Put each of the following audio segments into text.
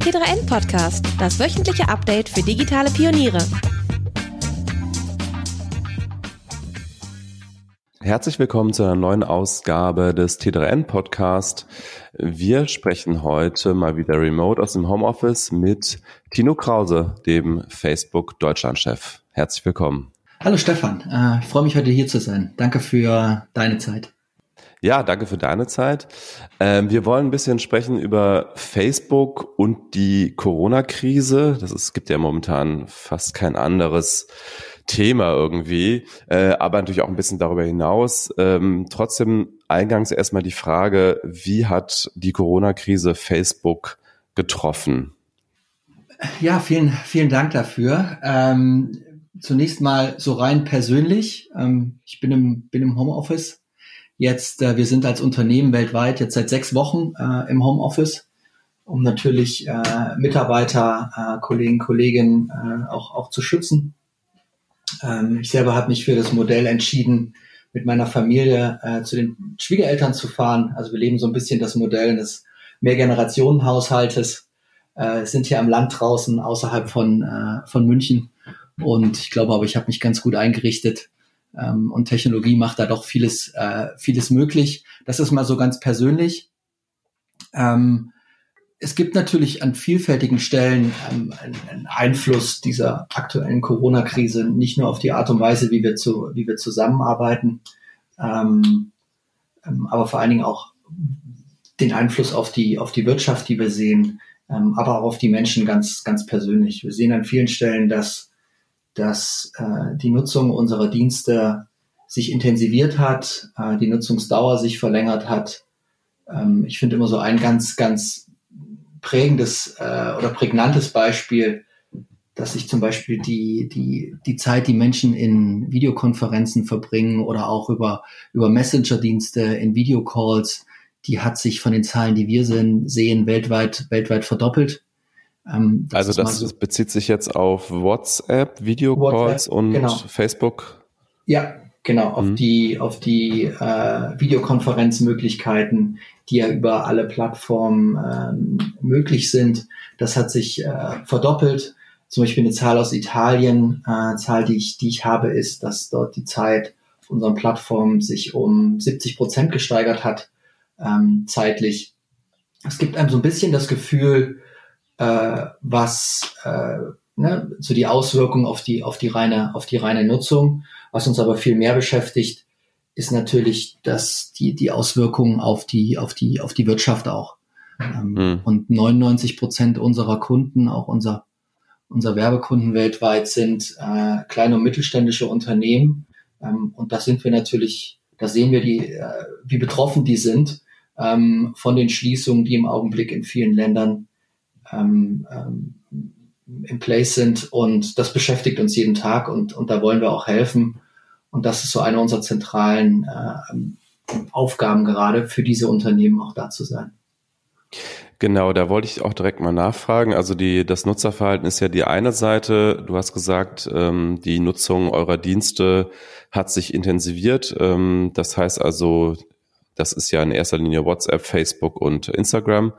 T3N Podcast, das wöchentliche Update für digitale Pioniere. Herzlich willkommen zu einer neuen Ausgabe des T3N Podcast. Wir sprechen heute mal wieder remote aus dem Homeoffice mit Tino Krause, dem Facebook Deutschlandchef. Herzlich willkommen. Hallo Stefan, äh, ich freue mich heute hier zu sein. Danke für deine Zeit. Ja, danke für deine Zeit. Ähm, wir wollen ein bisschen sprechen über Facebook und die Corona-Krise. Das ist, gibt ja momentan fast kein anderes Thema irgendwie, äh, aber natürlich auch ein bisschen darüber hinaus. Ähm, trotzdem eingangs erstmal die Frage, wie hat die Corona-Krise Facebook getroffen? Ja, vielen, vielen Dank dafür. Ähm, zunächst mal so rein persönlich. Ähm, ich bin im, bin im Homeoffice Jetzt, äh, wir sind als Unternehmen weltweit jetzt seit sechs Wochen äh, im Homeoffice, um natürlich äh, Mitarbeiter, äh, Kollegen, Kolleginnen äh, auch, auch zu schützen. Ähm, ich selber habe mich für das Modell entschieden, mit meiner Familie äh, zu den Schwiegereltern zu fahren. Also wir leben so ein bisschen das Modell des Mehrgenerationenhaushaltes, äh, sind hier am Land draußen außerhalb von, äh, von München. Und ich glaube aber, ich habe mich ganz gut eingerichtet ähm, und Technologie macht da doch vieles, äh, vieles möglich. Das ist mal so ganz persönlich. Ähm, es gibt natürlich an vielfältigen Stellen ähm, einen Einfluss dieser aktuellen Corona-Krise, nicht nur auf die Art und Weise, wie wir, zu, wie wir zusammenarbeiten, ähm, ähm, aber vor allen Dingen auch den Einfluss auf die, auf die Wirtschaft, die wir sehen, ähm, aber auch auf die Menschen ganz, ganz persönlich. Wir sehen an vielen Stellen, dass dass äh, die Nutzung unserer Dienste sich intensiviert hat, äh, die Nutzungsdauer sich verlängert hat. Ähm, ich finde immer so ein ganz, ganz prägendes äh, oder prägnantes Beispiel, dass sich zum Beispiel die, die, die Zeit, die Menschen in Videokonferenzen verbringen oder auch über, über Messenger-Dienste in Videocalls, die hat sich von den Zahlen, die wir sehen, weltweit, weltweit verdoppelt. Ähm, das also das so bezieht sich jetzt auf WhatsApp, Videocalls und genau. Facebook? Ja, genau, auf mhm. die, auf die äh, Videokonferenzmöglichkeiten, die ja über alle Plattformen ähm, möglich sind. Das hat sich äh, verdoppelt. Zum Beispiel eine Zahl aus Italien, äh, Zahl, die ich, die ich habe, ist, dass dort die Zeit auf unseren Plattformen sich um 70 Prozent gesteigert hat, ähm, zeitlich. Es gibt einem so ein bisschen das Gefühl, äh, was äh, ne, so die Auswirkungen auf die auf die reine auf die reine Nutzung. Was uns aber viel mehr beschäftigt, ist natürlich, dass die die Auswirkungen auf die auf die auf die Wirtschaft auch. Ähm, mhm. Und 99 Prozent unserer Kunden, auch unser unser Werbekunden weltweit sind äh, kleine und mittelständische Unternehmen. Ähm, und da sind wir natürlich, da sehen wir die, äh, wie betroffen die sind ähm, von den Schließungen, die im Augenblick in vielen Ländern ähm, ähm, in place sind und das beschäftigt uns jeden Tag und, und da wollen wir auch helfen. Und das ist so eine unserer zentralen äh, Aufgaben gerade für diese Unternehmen auch da zu sein. Genau, da wollte ich auch direkt mal nachfragen. Also die, das Nutzerverhalten ist ja die eine Seite. Du hast gesagt, ähm, die Nutzung eurer Dienste hat sich intensiviert. Ähm, das heißt also, das ist ja in erster Linie WhatsApp, Facebook und Instagram.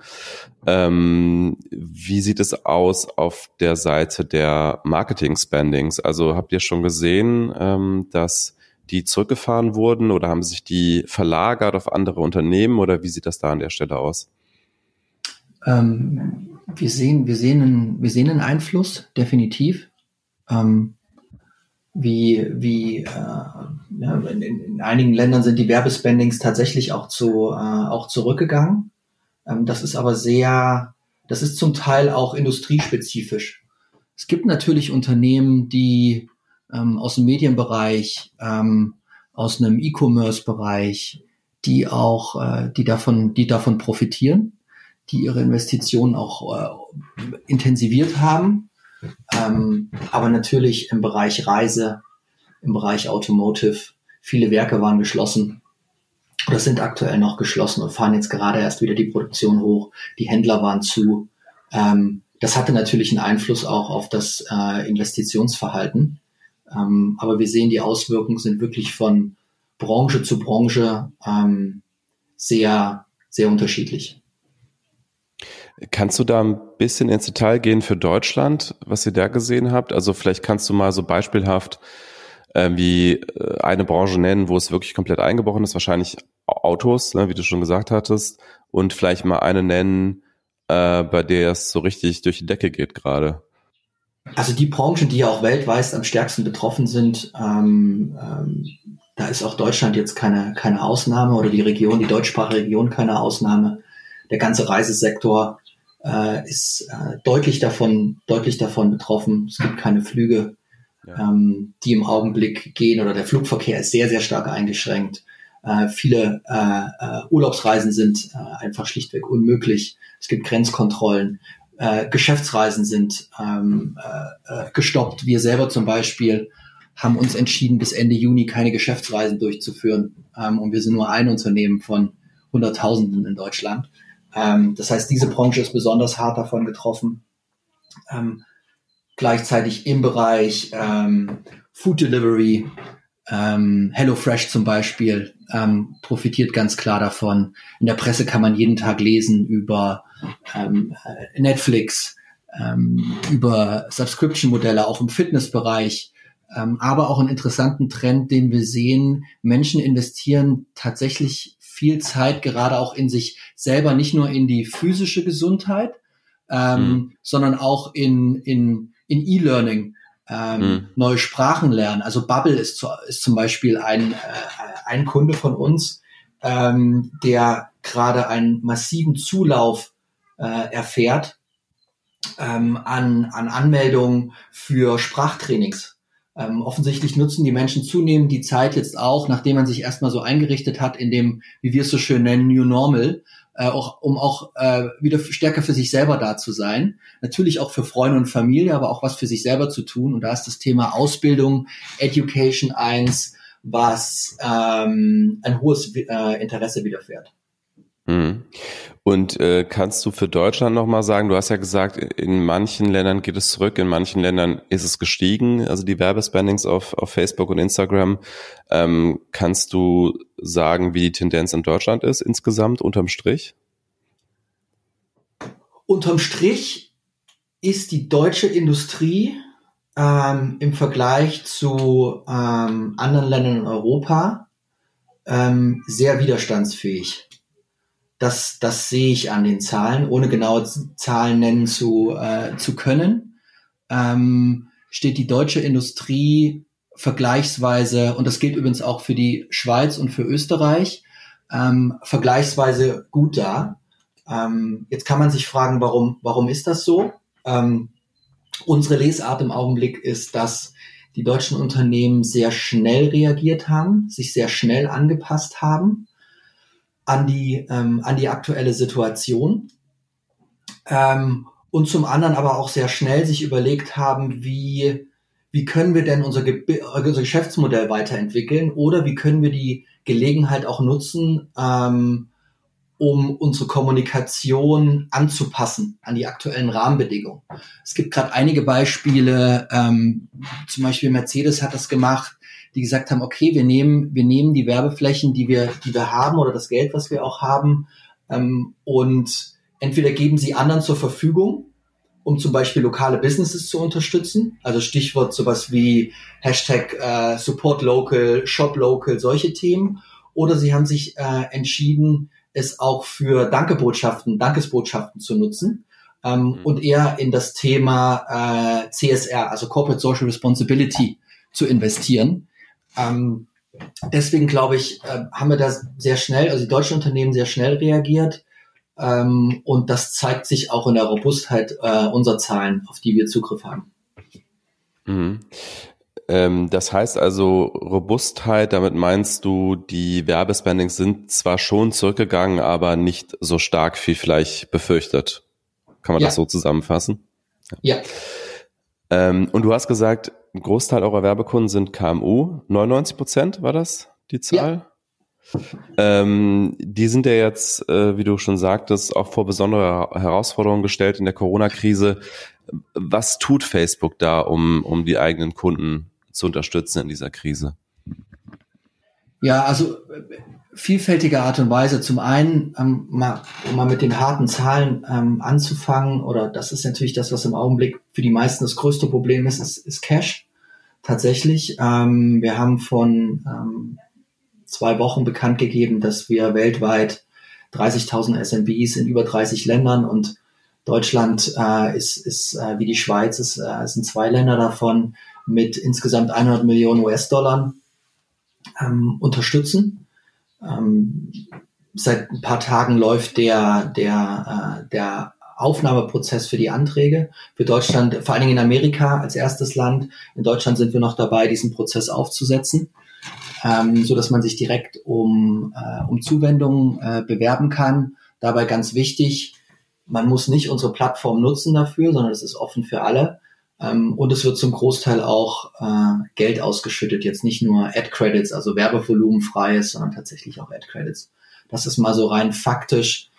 Ähm, wie sieht es aus auf der Seite der Marketing-Spendings? Also habt ihr schon gesehen, ähm, dass die zurückgefahren wurden oder haben sich die verlagert auf andere Unternehmen oder wie sieht das da an der Stelle aus? Ähm, wir sehen, wir sehen einen, wir sehen einen Einfluss, definitiv. Ähm, wie, wie äh, ja, in, in, einigen Ländern sind die Werbespendings tatsächlich auch zu äh, auch zurückgegangen. Ähm, das ist aber sehr, das ist zum Teil auch industriespezifisch. Es gibt natürlich Unternehmen, die ähm, aus dem Medienbereich, ähm, aus einem E-Commerce-Bereich, die auch, äh, die davon, die davon profitieren, die ihre Investitionen auch äh, intensiviert haben ähm, aber natürlich im Bereich Reise, im Bereich Automotive, viele Werke waren geschlossen oder sind aktuell noch geschlossen und fahren jetzt gerade erst wieder die Produktion hoch. Die Händler waren zu. Ähm, das hatte natürlich einen Einfluss auch auf das äh, Investitionsverhalten. Ähm, aber wir sehen, die Auswirkungen sind wirklich von Branche zu Branche ähm, sehr, sehr unterschiedlich. Kannst du da ein bisschen ins Detail gehen für Deutschland, was ihr da gesehen habt? Also vielleicht kannst du mal so beispielhaft äh, wie äh, eine Branche nennen, wo es wirklich komplett eingebrochen ist, wahrscheinlich Autos, ne, wie du schon gesagt hattest, und vielleicht mal eine nennen, äh, bei der es so richtig durch die Decke geht gerade. Also die Branchen, die ja auch weltweit am stärksten betroffen sind, ähm, ähm, da ist auch Deutschland jetzt keine, keine Ausnahme oder die Region, die deutschsprachige Region keine Ausnahme. Der ganze Reisesektor äh, ist äh, deutlich davon, deutlich davon betroffen. Es gibt keine Flüge, ja. ähm, die im Augenblick gehen oder der Flugverkehr ist sehr, sehr stark eingeschränkt. Äh, viele äh, äh, Urlaubsreisen sind äh, einfach schlichtweg unmöglich. Es gibt Grenzkontrollen. Äh, Geschäftsreisen sind ähm, äh, gestoppt. Wir selber zum Beispiel haben uns entschieden, bis Ende Juni keine Geschäftsreisen durchzuführen. Ähm, und wir sind nur ein Unternehmen von Hunderttausenden in Deutschland. Ähm, das heißt, diese Branche ist besonders hart davon getroffen. Ähm, gleichzeitig im Bereich ähm, Food Delivery, ähm, HelloFresh zum Beispiel ähm, profitiert ganz klar davon. In der Presse kann man jeden Tag lesen über ähm, äh, Netflix, ähm, über Subscription-Modelle, auch im Fitnessbereich, ähm, aber auch einen interessanten Trend, den wir sehen. Menschen investieren tatsächlich viel Zeit gerade auch in sich selber, nicht nur in die physische Gesundheit, ähm, mhm. sondern auch in, in, in E-Learning, ähm, mhm. neue Sprachen lernen. Also Bubble ist, zu, ist zum Beispiel ein, äh, ein Kunde von uns, ähm, der gerade einen massiven Zulauf äh, erfährt ähm, an, an Anmeldungen für Sprachtrainings. Ähm, offensichtlich nutzen die Menschen zunehmend die Zeit jetzt auch, nachdem man sich erstmal so eingerichtet hat in dem, wie wir es so schön nennen, New Normal, äh, auch, um auch äh, wieder stärker für sich selber da zu sein. Natürlich auch für Freunde und Familie, aber auch was für sich selber zu tun. Und da ist das Thema Ausbildung, Education eins, was ähm, ein hohes äh, Interesse widerfährt. Mhm. Und äh, kannst du für Deutschland nochmal sagen, du hast ja gesagt, in manchen Ländern geht es zurück, in manchen Ländern ist es gestiegen, also die Werbespendings auf, auf Facebook und Instagram. Ähm, kannst du sagen, wie die Tendenz in Deutschland ist insgesamt unterm Strich? Unterm Strich ist die deutsche Industrie ähm, im Vergleich zu ähm, anderen Ländern in Europa ähm, sehr widerstandsfähig. Das, das sehe ich an den Zahlen, ohne genaue Zahlen nennen zu, äh, zu können. Ähm, steht die deutsche Industrie vergleichsweise, und das gilt übrigens auch für die Schweiz und für Österreich, ähm, vergleichsweise gut da. Ähm, jetzt kann man sich fragen, warum, warum ist das so? Ähm, unsere Lesart im Augenblick ist, dass die deutschen Unternehmen sehr schnell reagiert haben, sich sehr schnell angepasst haben an die, ähm, an die aktuelle Situation. Ähm, und zum anderen aber auch sehr schnell sich überlegt haben, wie, wie können wir denn unser, Ge unser Geschäftsmodell weiterentwickeln oder wie können wir die Gelegenheit auch nutzen, ähm, um unsere Kommunikation anzupassen an die aktuellen Rahmenbedingungen. Es gibt gerade einige Beispiele, ähm, zum Beispiel Mercedes hat das gemacht, die gesagt haben, okay, wir nehmen, wir nehmen die Werbeflächen, die wir, die wir haben oder das Geld, was wir auch haben, ähm, und entweder geben sie anderen zur Verfügung, um zum Beispiel lokale Businesses zu unterstützen, also Stichwort sowas wie Hashtag äh, Support Local, Shop Local, solche Themen, oder sie haben sich äh, entschieden, es auch für Dankebotschaften, Dankesbotschaften zu nutzen ähm, mhm. und eher in das Thema äh, CSR, also Corporate Social Responsibility, zu investieren. Ähm, deswegen glaube ich, äh, haben wir da sehr schnell, also die deutschen Unternehmen sehr schnell reagiert. Ähm, und das zeigt sich auch in der Robustheit äh, unserer Zahlen, auf die wir Zugriff haben. Mhm. Ähm, das heißt also Robustheit, damit meinst du, die Werbespendings sind zwar schon zurückgegangen, aber nicht so stark wie vielleicht befürchtet. Kann man ja. das so zusammenfassen? Ja. Ähm, und du hast gesagt, ein Großteil eurer Werbekunden sind KMU. 99 Prozent war das die Zahl? Ja. Ähm, die sind ja jetzt, äh, wie du schon sagtest, auch vor besondere Herausforderungen gestellt in der Corona-Krise. Was tut Facebook da, um, um die eigenen Kunden zu unterstützen in dieser Krise? Ja, also vielfältiger Art und Weise. Zum einen, ähm, mal, um mal mit den harten Zahlen ähm, anzufangen, oder das ist natürlich das, was im Augenblick für die meisten das größte Problem ist, ist, ist Cash. Tatsächlich. Ähm, wir haben von ähm, zwei Wochen bekannt gegeben, dass wir weltweit 30.000 SMBs in über 30 Ländern und Deutschland äh, ist, ist äh, wie die Schweiz, ist, äh, sind zwei Länder davon mit insgesamt 100 Millionen US-Dollar ähm, unterstützen. Ähm, seit ein paar Tagen läuft der, der, äh, der Aufnahmeprozess für die Anträge. Für Deutschland, vor allen Dingen in Amerika als erstes Land. In Deutschland sind wir noch dabei, diesen Prozess aufzusetzen, ähm, so dass man sich direkt um, äh, um Zuwendungen äh, bewerben kann. Dabei ganz wichtig, man muss nicht unsere Plattform nutzen dafür, sondern es ist offen für alle. Ähm, und es wird zum Großteil auch äh, Geld ausgeschüttet, jetzt nicht nur Ad-Credits, also Werbevolumen freies, sondern tatsächlich auch Ad-Credits. Das ist mal so rein faktisch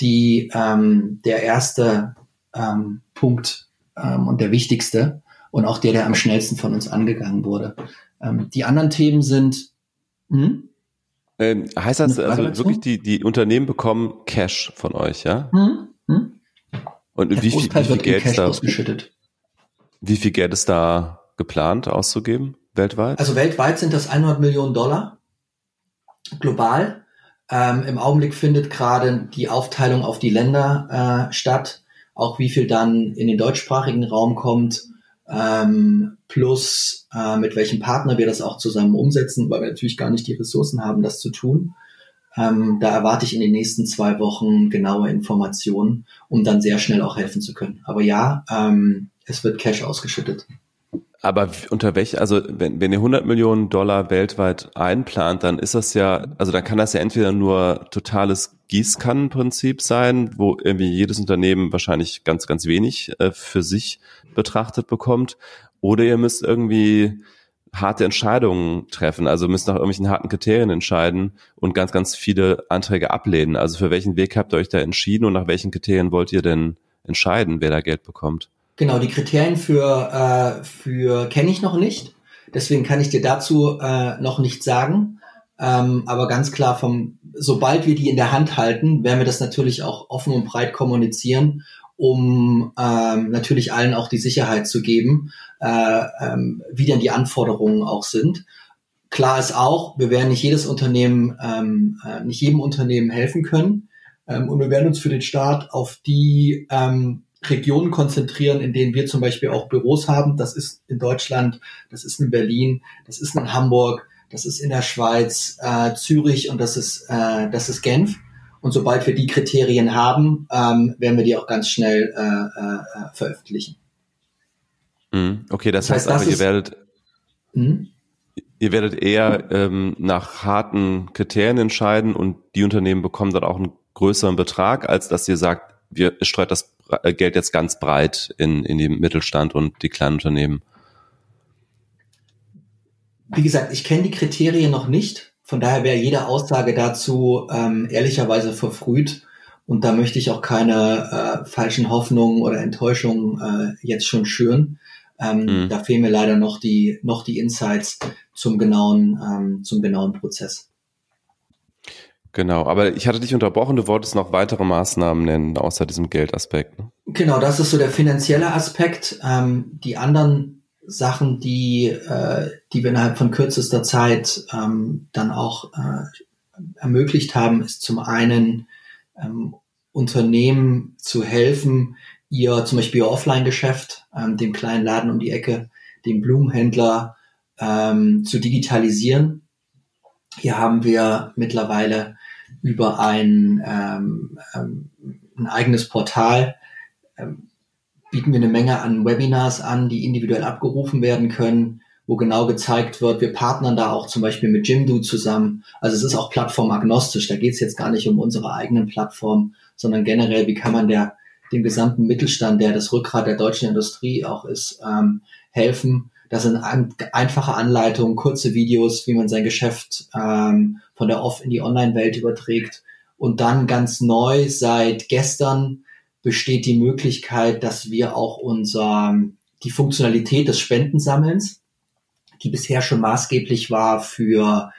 die, ähm, der erste ähm, Punkt ähm, und der wichtigste und auch der, der am schnellsten von uns angegangen wurde. Ähm, die anderen Themen sind, hm? Ähm, heißt das also wirklich, die, die Unternehmen bekommen Cash von euch, ja? Hm? Hm? Und wie viel, wie viel Geld Cash da, ausgeschüttet. Wie viel Geld ist da geplant auszugeben weltweit? Also weltweit sind das 100 Millionen Dollar global. Ähm, Im Augenblick findet gerade die Aufteilung auf die Länder äh, statt, auch wie viel dann in den deutschsprachigen Raum kommt, ähm, plus äh, mit welchem Partner wir das auch zusammen umsetzen, weil wir natürlich gar nicht die Ressourcen haben, das zu tun. Ähm, da erwarte ich in den nächsten zwei Wochen genaue Informationen, um dann sehr schnell auch helfen zu können. Aber ja, ähm, es wird Cash ausgeschüttet. Aber unter welch, also wenn, wenn ihr 100 Millionen Dollar weltweit einplant, dann ist das ja, also dann kann das ja entweder nur totales Gießkannenprinzip sein, wo irgendwie jedes Unternehmen wahrscheinlich ganz, ganz wenig äh, für sich betrachtet bekommt, oder ihr müsst irgendwie harte Entscheidungen treffen, also müsst nach irgendwelchen harten Kriterien entscheiden und ganz, ganz viele Anträge ablehnen. Also für welchen Weg habt ihr euch da entschieden und nach welchen Kriterien wollt ihr denn entscheiden, wer da Geld bekommt? Genau, die Kriterien für, äh, für kenne ich noch nicht. Deswegen kann ich dir dazu äh, noch nicht sagen. Ähm, aber ganz klar, vom, sobald wir die in der Hand halten, werden wir das natürlich auch offen und breit kommunizieren um ähm, natürlich allen auch die Sicherheit zu geben, äh, ähm, wie denn die Anforderungen auch sind. Klar ist auch, wir werden nicht jedes Unternehmen, ähm, äh, nicht jedem Unternehmen helfen können. Ähm, und wir werden uns für den Start auf die ähm, Regionen konzentrieren, in denen wir zum Beispiel auch Büros haben. Das ist in Deutschland, das ist in Berlin, das ist in Hamburg, das ist in der Schweiz, äh, Zürich und das ist, äh, das ist Genf. Und sobald wir die Kriterien haben, ähm, werden wir die auch ganz schnell äh, äh, veröffentlichen. Mhm. Okay, das, das heißt, heißt aber, ihr werdet, mh? ihr werdet eher ähm, nach harten Kriterien entscheiden und die Unternehmen bekommen dann auch einen größeren Betrag, als dass ihr sagt, wir streut das äh, Geld jetzt ganz breit in, in den Mittelstand und die kleinen Unternehmen. Wie gesagt, ich kenne die Kriterien noch nicht. Von daher wäre jede Aussage dazu ähm, ehrlicherweise verfrüht. Und da möchte ich auch keine äh, falschen Hoffnungen oder Enttäuschungen äh, jetzt schon schüren. Ähm, mhm. Da fehlen mir leider noch die, noch die Insights zum genauen, ähm, zum genauen Prozess. Genau, aber ich hatte dich unterbrochen, du wolltest noch weitere Maßnahmen nennen, außer diesem Geldaspekt. Ne? Genau, das ist so der finanzielle Aspekt. Ähm, die anderen Sachen, die, äh, die wir innerhalb von kürzester Zeit ähm, dann auch äh, ermöglicht haben, ist zum einen ähm, Unternehmen zu helfen, ihr zum Beispiel ihr Offline-Geschäft, ähm, dem kleinen Laden um die Ecke, dem Blumenhändler ähm, zu digitalisieren. Hier haben wir mittlerweile über ein, ähm, ähm, ein eigenes Portal ähm, bieten wir eine Menge an Webinars an, die individuell abgerufen werden können, wo genau gezeigt wird, wir partnern da auch zum Beispiel mit Jimdo zusammen. Also es ist auch plattformagnostisch. Da geht es jetzt gar nicht um unsere eigenen Plattformen, sondern generell, wie kann man der dem gesamten Mittelstand, der das Rückgrat der deutschen Industrie auch ist, ähm, helfen. Das sind an, einfache Anleitungen, kurze Videos, wie man sein Geschäft ähm, von der Off in die Online-Welt überträgt. Und dann ganz neu seit gestern besteht die Möglichkeit, dass wir auch unser, die Funktionalität des Spendensammelns, die bisher schon maßgeblich war für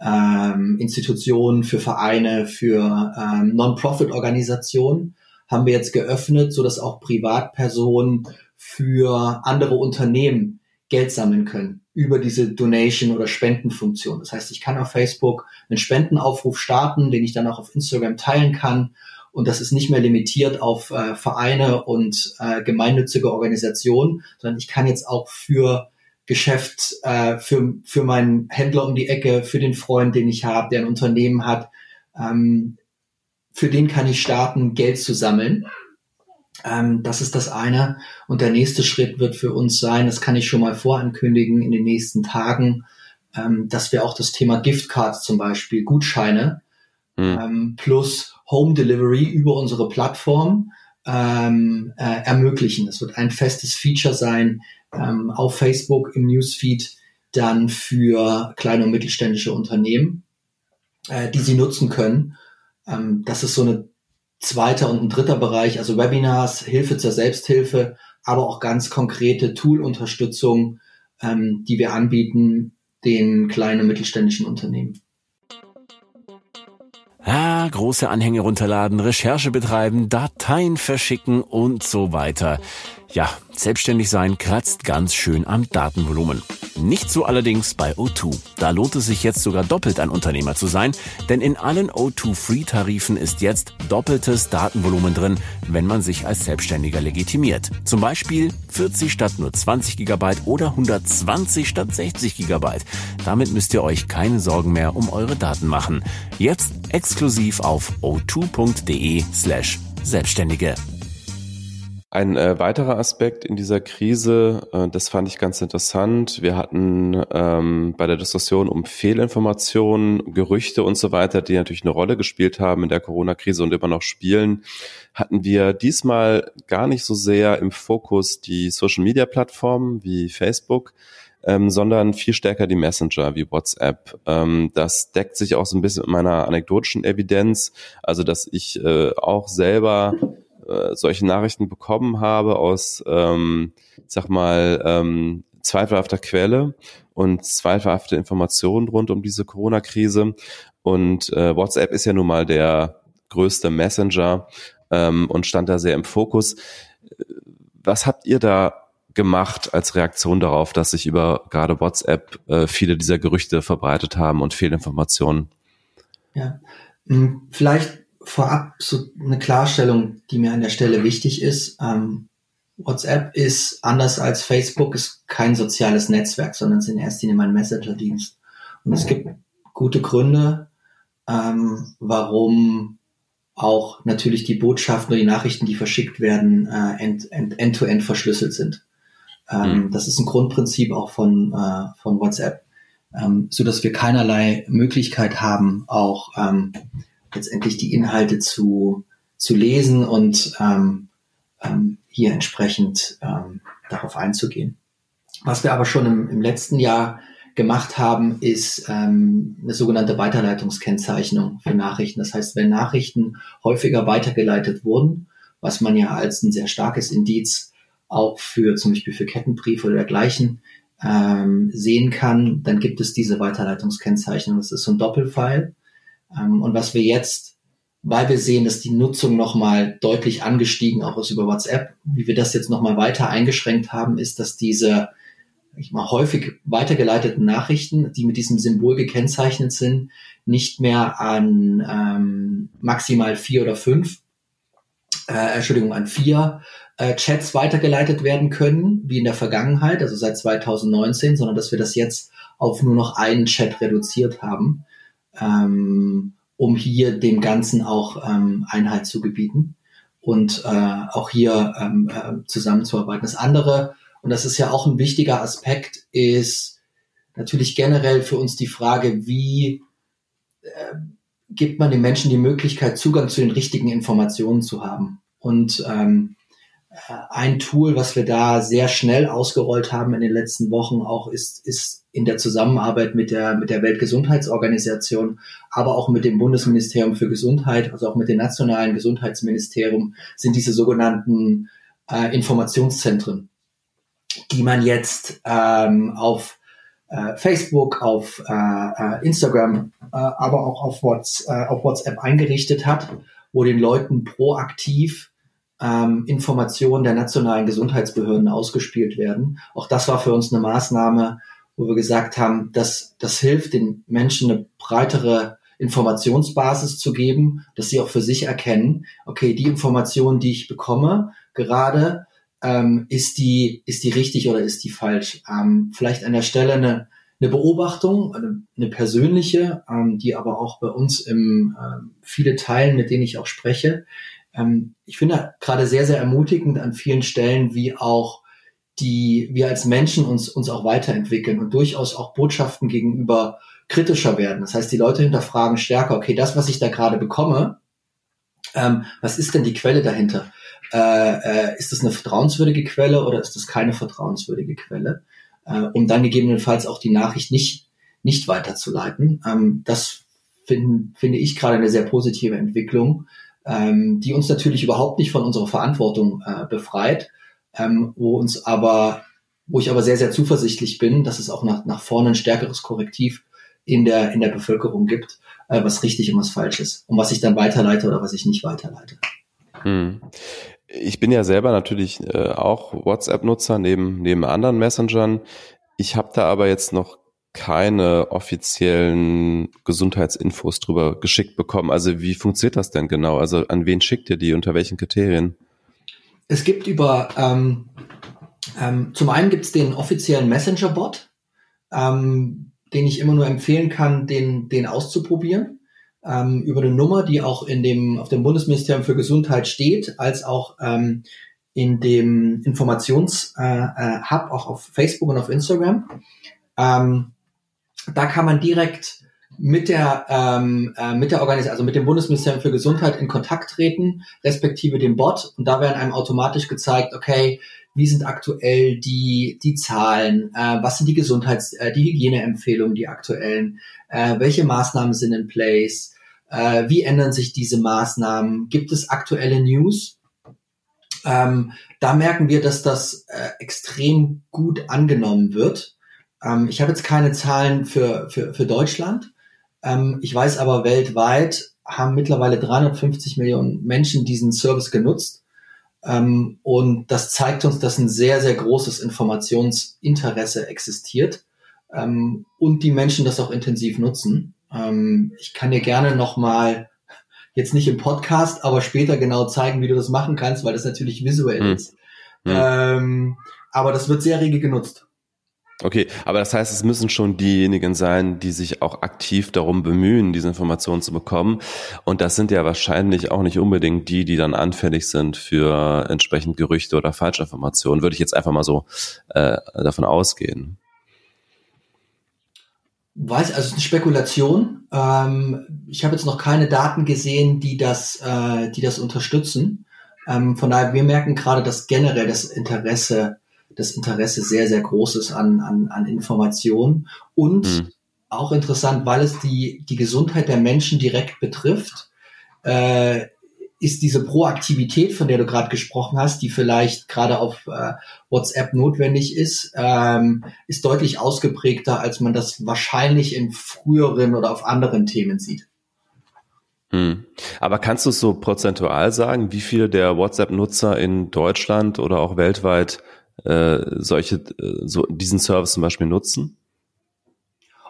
ähm, Institutionen, für Vereine, für ähm, Non-Profit-Organisationen haben wir jetzt geöffnet, so dass auch Privatpersonen für andere Unternehmen Geld sammeln können über diese Donation oder Spendenfunktion. Das heißt, ich kann auf Facebook einen Spendenaufruf starten, den ich dann auch auf Instagram teilen kann. Und das ist nicht mehr limitiert auf äh, Vereine und äh, gemeinnützige Organisationen, sondern ich kann jetzt auch für Geschäft, äh, für, für meinen Händler um die Ecke, für den Freund, den ich habe, der ein Unternehmen hat, ähm, für den kann ich starten, Geld zu sammeln. Ähm, das ist das eine. Und der nächste Schritt wird für uns sein, das kann ich schon mal vorankündigen in den nächsten Tagen, ähm, dass wir auch das Thema Giftcards zum Beispiel, Gutscheine mhm. ähm, plus Home Delivery über unsere Plattform ähm, äh, ermöglichen. Es wird ein festes Feature sein ähm, auf Facebook im Newsfeed dann für kleine und mittelständische Unternehmen, äh, die sie nutzen können. Ähm, das ist so eine zweiter und ein dritter Bereich, also Webinars, Hilfe zur Selbsthilfe, aber auch ganz konkrete Tool-Unterstützung, ähm, die wir anbieten den kleinen und mittelständischen Unternehmen. Ah, große Anhänge runterladen, Recherche betreiben, Dateien verschicken und so weiter. Ja, selbstständig sein kratzt ganz schön am Datenvolumen. Nicht so allerdings bei O2. Da lohnt es sich jetzt sogar doppelt ein Unternehmer zu sein, denn in allen O2 Free Tarifen ist jetzt doppeltes Datenvolumen drin, wenn man sich als Selbstständiger legitimiert. Zum Beispiel 40 statt nur 20 GB oder 120 statt 60 GB. Damit müsst ihr euch keine Sorgen mehr um eure Daten machen. Jetzt exklusiv auf o2.de slash Selbstständige. Ein äh, weiterer Aspekt in dieser Krise, äh, das fand ich ganz interessant. Wir hatten ähm, bei der Diskussion um Fehlinformationen, Gerüchte und so weiter, die natürlich eine Rolle gespielt haben in der Corona-Krise und immer noch spielen, hatten wir diesmal gar nicht so sehr im Fokus die Social-Media-Plattformen wie Facebook, ähm, sondern viel stärker die Messenger wie WhatsApp. Ähm, das deckt sich auch so ein bisschen mit meiner anekdotischen Evidenz, also dass ich äh, auch selber äh, solche Nachrichten bekommen habe aus, ähm, sag mal, ähm, zweifelhafter Quelle und zweifelhafte Informationen rund um diese Corona-Krise. Und äh, WhatsApp ist ja nun mal der größte Messenger ähm, und stand da sehr im Fokus. Was habt ihr da gemacht als Reaktion darauf, dass sich über gerade WhatsApp äh, viele dieser Gerüchte verbreitet haben und Fehlinformationen? Ja, hm, vielleicht vorab so eine Klarstellung, die mir an der Stelle wichtig ist. Ähm, WhatsApp ist anders als Facebook, ist kein soziales Netzwerk, sondern ist in erster Linie mein Messenger-Dienst. Und es gibt gute Gründe, ähm, warum auch natürlich die Botschaften oder die Nachrichten, die verschickt werden, äh, end-to-end end, -end verschlüsselt sind. Ähm, mhm. Das ist ein Grundprinzip auch von, äh, von WhatsApp, ähm, so dass wir keinerlei Möglichkeit haben, auch ähm, letztendlich die Inhalte zu, zu lesen und ähm, ähm, hier entsprechend ähm, darauf einzugehen. Was wir aber schon im, im letzten Jahr gemacht haben, ist ähm, eine sogenannte Weiterleitungskennzeichnung für Nachrichten. Das heißt, wenn Nachrichten häufiger weitergeleitet wurden, was man ja als ein sehr starkes Indiz auch für zum Beispiel für Kettenbriefe oder dergleichen ähm, sehen kann, dann gibt es diese Weiterleitungskennzeichnung. Das ist so ein Doppelfile. Ähm, und was wir jetzt, weil wir sehen, dass die Nutzung nochmal deutlich angestiegen, auch aus über WhatsApp, wie wir das jetzt nochmal weiter eingeschränkt haben, ist, dass diese ich mal, häufig weitergeleiteten Nachrichten, die mit diesem Symbol gekennzeichnet sind, nicht mehr an ähm, maximal vier oder fünf, äh, Entschuldigung, an vier äh, Chats weitergeleitet werden können, wie in der Vergangenheit, also seit 2019, sondern dass wir das jetzt auf nur noch einen Chat reduziert haben ähm, um hier dem Ganzen auch ähm, Einheit zu gebieten und äh, auch hier ähm, äh, zusammenzuarbeiten. Das andere, und das ist ja auch ein wichtiger Aspekt, ist natürlich generell für uns die Frage, wie äh, gibt man den Menschen die Möglichkeit, Zugang zu den richtigen Informationen zu haben. Und ähm, ein Tool, was wir da sehr schnell ausgerollt haben in den letzten Wochen auch, ist, ist in der Zusammenarbeit mit der, mit der Weltgesundheitsorganisation, aber auch mit dem Bundesministerium für Gesundheit, also auch mit dem nationalen Gesundheitsministerium, sind diese sogenannten äh, Informationszentren, die man jetzt ähm, auf äh, Facebook, auf äh, äh Instagram, äh, aber auch auf, What's, äh, auf WhatsApp eingerichtet hat, wo den Leuten proaktiv ähm, Informationen der nationalen Gesundheitsbehörden ausgespielt werden. Auch das war für uns eine Maßnahme, wo wir gesagt haben, dass das hilft den Menschen eine breitere Informationsbasis zu geben, dass sie auch für sich erkennen, okay, die Information, die ich bekomme, gerade ähm, ist die ist die richtig oder ist die falsch? Ähm, vielleicht an der Stelle eine, eine Beobachtung, eine, eine persönliche, ähm, die aber auch bei uns im äh, viele Teilen, mit denen ich auch spreche. Ähm, ich finde gerade sehr sehr ermutigend an vielen Stellen, wie auch die wir als Menschen uns uns auch weiterentwickeln und durchaus auch Botschaften gegenüber kritischer werden. Das heißt, die Leute hinterfragen stärker, okay, das, was ich da gerade bekomme, ähm, was ist denn die Quelle dahinter? Äh, äh, ist das eine vertrauenswürdige Quelle oder ist das keine vertrauenswürdige Quelle? Äh, um dann gegebenenfalls auch die Nachricht nicht, nicht weiterzuleiten. Ähm, das find, finde ich gerade eine sehr positive Entwicklung, ähm, die uns natürlich überhaupt nicht von unserer Verantwortung äh, befreit, ähm, wo uns aber, wo ich aber sehr, sehr zuversichtlich bin, dass es auch nach, nach vorne ein stärkeres Korrektiv in der, in der Bevölkerung gibt, äh, was richtig und was falsch ist und was ich dann weiterleite oder was ich nicht weiterleite. Hm. Ich bin ja selber natürlich äh, auch WhatsApp-Nutzer neben, neben anderen Messengern. Ich habe da aber jetzt noch keine offiziellen Gesundheitsinfos drüber geschickt bekommen. Also wie funktioniert das denn genau? Also an wen schickt ihr die, unter welchen Kriterien? Es gibt über, ähm, ähm, zum einen gibt es den offiziellen Messenger-Bot, ähm, den ich immer nur empfehlen kann, den, den auszuprobieren. Ähm, über eine Nummer, die auch in dem, auf dem Bundesministerium für Gesundheit steht, als auch ähm, in dem Informationshub, äh, äh, auch auf Facebook und auf Instagram. Ähm, da kann man direkt mit der ähm, äh, mit der Organisation, also mit dem Bundesministerium für Gesundheit in Kontakt treten, respektive dem Bot. Und da werden einem automatisch gezeigt, okay, wie sind aktuell die, die Zahlen, äh, was sind die Gesundheits-, äh, die Hygieneempfehlungen, die aktuellen, äh, welche Maßnahmen sind in place, äh, wie ändern sich diese Maßnahmen, gibt es aktuelle News? Ähm, da merken wir, dass das äh, extrem gut angenommen wird. Ähm, ich habe jetzt keine Zahlen für, für, für Deutschland. Ähm, ich weiß aber, weltweit haben mittlerweile 350 Millionen Menschen diesen Service genutzt. Ähm, und das zeigt uns, dass ein sehr, sehr großes Informationsinteresse existiert ähm, und die Menschen das auch intensiv nutzen. Ähm, ich kann dir gerne nochmal, jetzt nicht im Podcast, aber später genau zeigen, wie du das machen kannst, weil das natürlich visuell hm. ist. Hm. aber das wird sehr rege genutzt. Okay, aber das heißt, es müssen schon diejenigen sein, die sich auch aktiv darum bemühen, diese Informationen zu bekommen. Und das sind ja wahrscheinlich auch nicht unbedingt die, die dann anfällig sind für entsprechend Gerüchte oder Falschinformationen. Würde ich jetzt einfach mal so äh, davon ausgehen. Weiß, also es ist eine Spekulation. Ähm, ich habe jetzt noch keine Daten gesehen, die das, äh, die das unterstützen. Ähm, von daher, wir merken gerade, dass generell das Interesse das Interesse sehr, sehr groß ist an, an, an Informationen und mhm. auch interessant, weil es die, die Gesundheit der Menschen direkt betrifft, äh, ist diese Proaktivität, von der du gerade gesprochen hast, die vielleicht gerade auf äh, WhatsApp notwendig ist, ähm, ist deutlich ausgeprägter, als man das wahrscheinlich in früheren oder auf anderen Themen sieht. Hm. Aber kannst du es so prozentual sagen, wie viele der WhatsApp-Nutzer in Deutschland oder auch weltweit äh, solche, äh, so diesen Service zum Beispiel nutzen?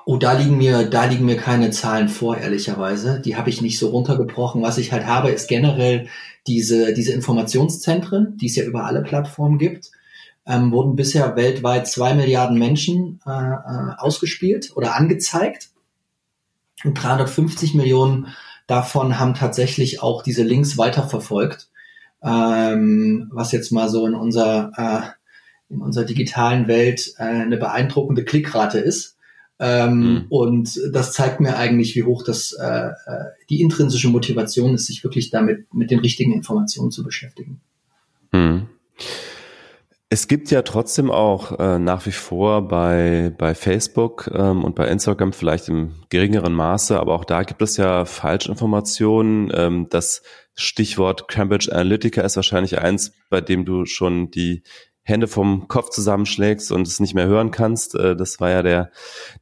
Oh, da liegen mir, da liegen mir keine Zahlen vor, ehrlicherweise. Die habe ich nicht so runtergebrochen. Was ich halt habe, ist generell diese, diese Informationszentren, die es ja über alle Plattformen gibt, ähm, wurden bisher weltweit zwei Milliarden Menschen äh, äh, ausgespielt oder angezeigt. Und 350 Millionen davon haben tatsächlich auch diese Links weiterverfolgt. Ähm, was jetzt mal so in unser äh, in unserer digitalen Welt äh, eine beeindruckende Klickrate ist. Ähm, mhm. Und das zeigt mir eigentlich, wie hoch das äh, äh, die intrinsische Motivation ist, sich wirklich damit mit den richtigen Informationen zu beschäftigen. Mhm. Es gibt ja trotzdem auch äh, nach wie vor bei, bei Facebook ähm, und bei Instagram vielleicht im geringeren Maße, aber auch da gibt es ja Falschinformationen. Ähm, das Stichwort Cambridge Analytica ist wahrscheinlich eins, bei dem du schon die Hände vom Kopf zusammenschlägst und es nicht mehr hören kannst. Äh, das war ja der,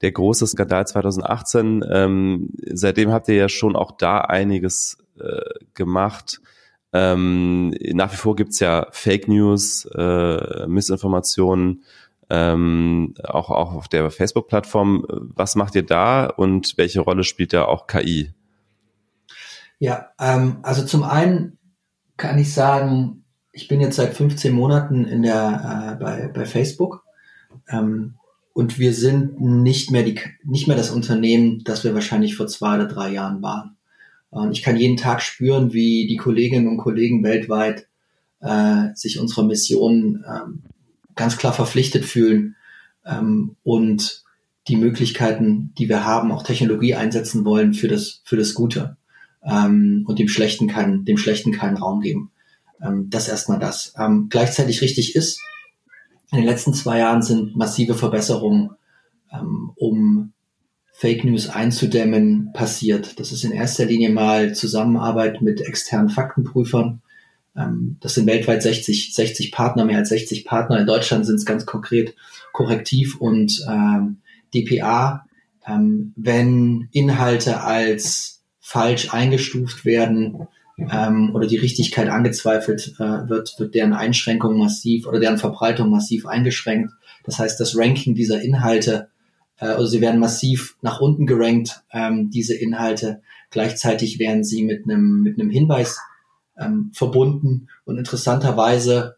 der große Skandal 2018. Ähm, seitdem habt ihr ja schon auch da einiges äh, gemacht. Ähm, nach wie vor gibt's ja Fake News, äh, Missinformationen, ähm, auch, auch auf der Facebook-Plattform. Was macht ihr da und welche Rolle spielt da auch KI? Ja, ähm, also zum einen kann ich sagen, ich bin jetzt seit 15 Monaten in der, äh, bei, bei Facebook ähm, und wir sind nicht mehr, die, nicht mehr das Unternehmen, das wir wahrscheinlich vor zwei oder drei Jahren waren. Und ich kann jeden Tag spüren, wie die Kolleginnen und Kollegen weltweit äh, sich unserer Mission ähm, ganz klar verpflichtet fühlen ähm, und die Möglichkeiten, die wir haben, auch Technologie einsetzen wollen für das, für das Gute ähm, und dem Schlechten keinen, dem Schlechten keinen Raum geben. Ähm, das erstmal das. Ähm, gleichzeitig richtig ist, in den letzten zwei Jahren sind massive Verbesserungen, ähm, um Fake News einzudämmen, passiert. Das ist in erster Linie mal Zusammenarbeit mit externen Faktenprüfern. Ähm, das sind weltweit 60, 60 Partner, mehr als 60 Partner. In Deutschland sind es ganz konkret Korrektiv und ähm, DPA. Ähm, wenn Inhalte als falsch eingestuft werden ähm, oder die Richtigkeit angezweifelt äh, wird, wird deren Einschränkung massiv oder deren Verbreitung massiv eingeschränkt. Das heißt, das Ranking dieser Inhalte, äh, also sie werden massiv nach unten gerankt, ähm, diese Inhalte. Gleichzeitig werden sie mit einem mit einem Hinweis ähm, verbunden und interessanterweise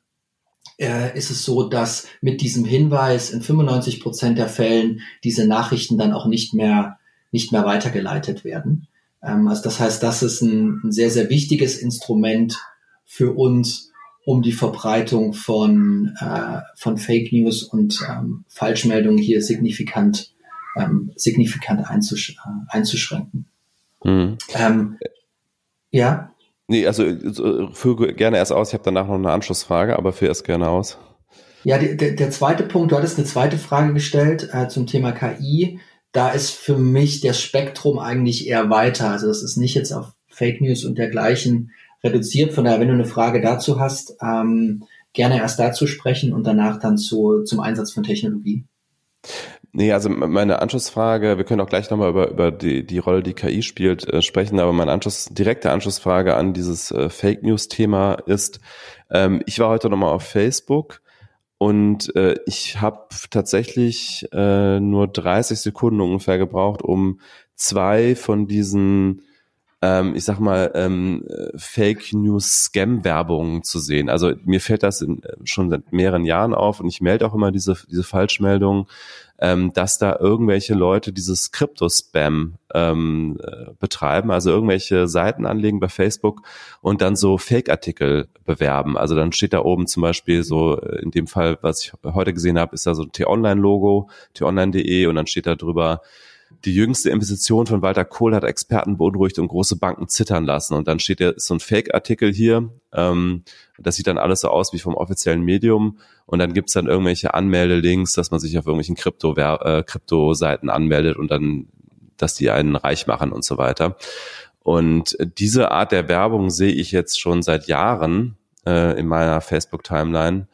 äh, ist es so, dass mit diesem Hinweis in 95 Prozent der Fällen diese Nachrichten dann auch nicht mehr nicht mehr weitergeleitet werden. Ähm, also das heißt, das ist ein, ein, sehr, sehr wichtiges Instrument für uns, um die Verbreitung von, äh, von Fake News und ähm, Falschmeldungen hier signifikant, ähm, signifikant einzusch äh, einzuschränken. Mhm. Ähm, ja. Nee, also führe gerne erst aus. Ich habe danach noch eine Anschlussfrage, aber führe erst gerne aus. Ja, der, der zweite Punkt, du hattest eine zweite Frage gestellt äh, zum Thema KI da ist für mich das Spektrum eigentlich eher weiter. Also das ist nicht jetzt auf Fake News und dergleichen reduziert. Von daher, wenn du eine Frage dazu hast, ähm, gerne erst dazu sprechen und danach dann zu, zum Einsatz von Technologie. Nee, also meine Anschlussfrage, wir können auch gleich nochmal über, über die, die Rolle, die KI spielt, äh, sprechen, aber meine Anschluss, direkte Anschlussfrage an dieses äh, Fake News Thema ist, ähm, ich war heute nochmal auf Facebook und äh, ich habe tatsächlich äh, nur 30 Sekunden ungefähr gebraucht, um zwei von diesen, ähm, ich sag mal, ähm, Fake News Scam Werbungen zu sehen. Also mir fällt das in, schon seit mehreren Jahren auf und ich melde auch immer diese, diese Falschmeldungen ähm, dass da irgendwelche Leute dieses Krypto-Spam ähm, äh, betreiben, also irgendwelche Seiten anlegen bei Facebook und dann so Fake-Artikel bewerben. Also dann steht da oben zum Beispiel so, äh, in dem Fall, was ich heute gesehen habe, ist da so ein T-Online-Logo, t-online.de und dann steht da drüber, die jüngste Investition von Walter Kohl hat Experten beunruhigt und große Banken zittern lassen. Und dann steht ja so ein Fake-Artikel hier. Ähm, das sieht dann alles so aus wie vom offiziellen Medium. Und dann gibt's dann irgendwelche Anmeldelinks, dass man sich auf irgendwelchen Krypto äh, Krypto-Seiten anmeldet und dann, dass die einen reich machen und so weiter. Und diese Art der Werbung sehe ich jetzt schon seit Jahren äh, in meiner Facebook-Timeline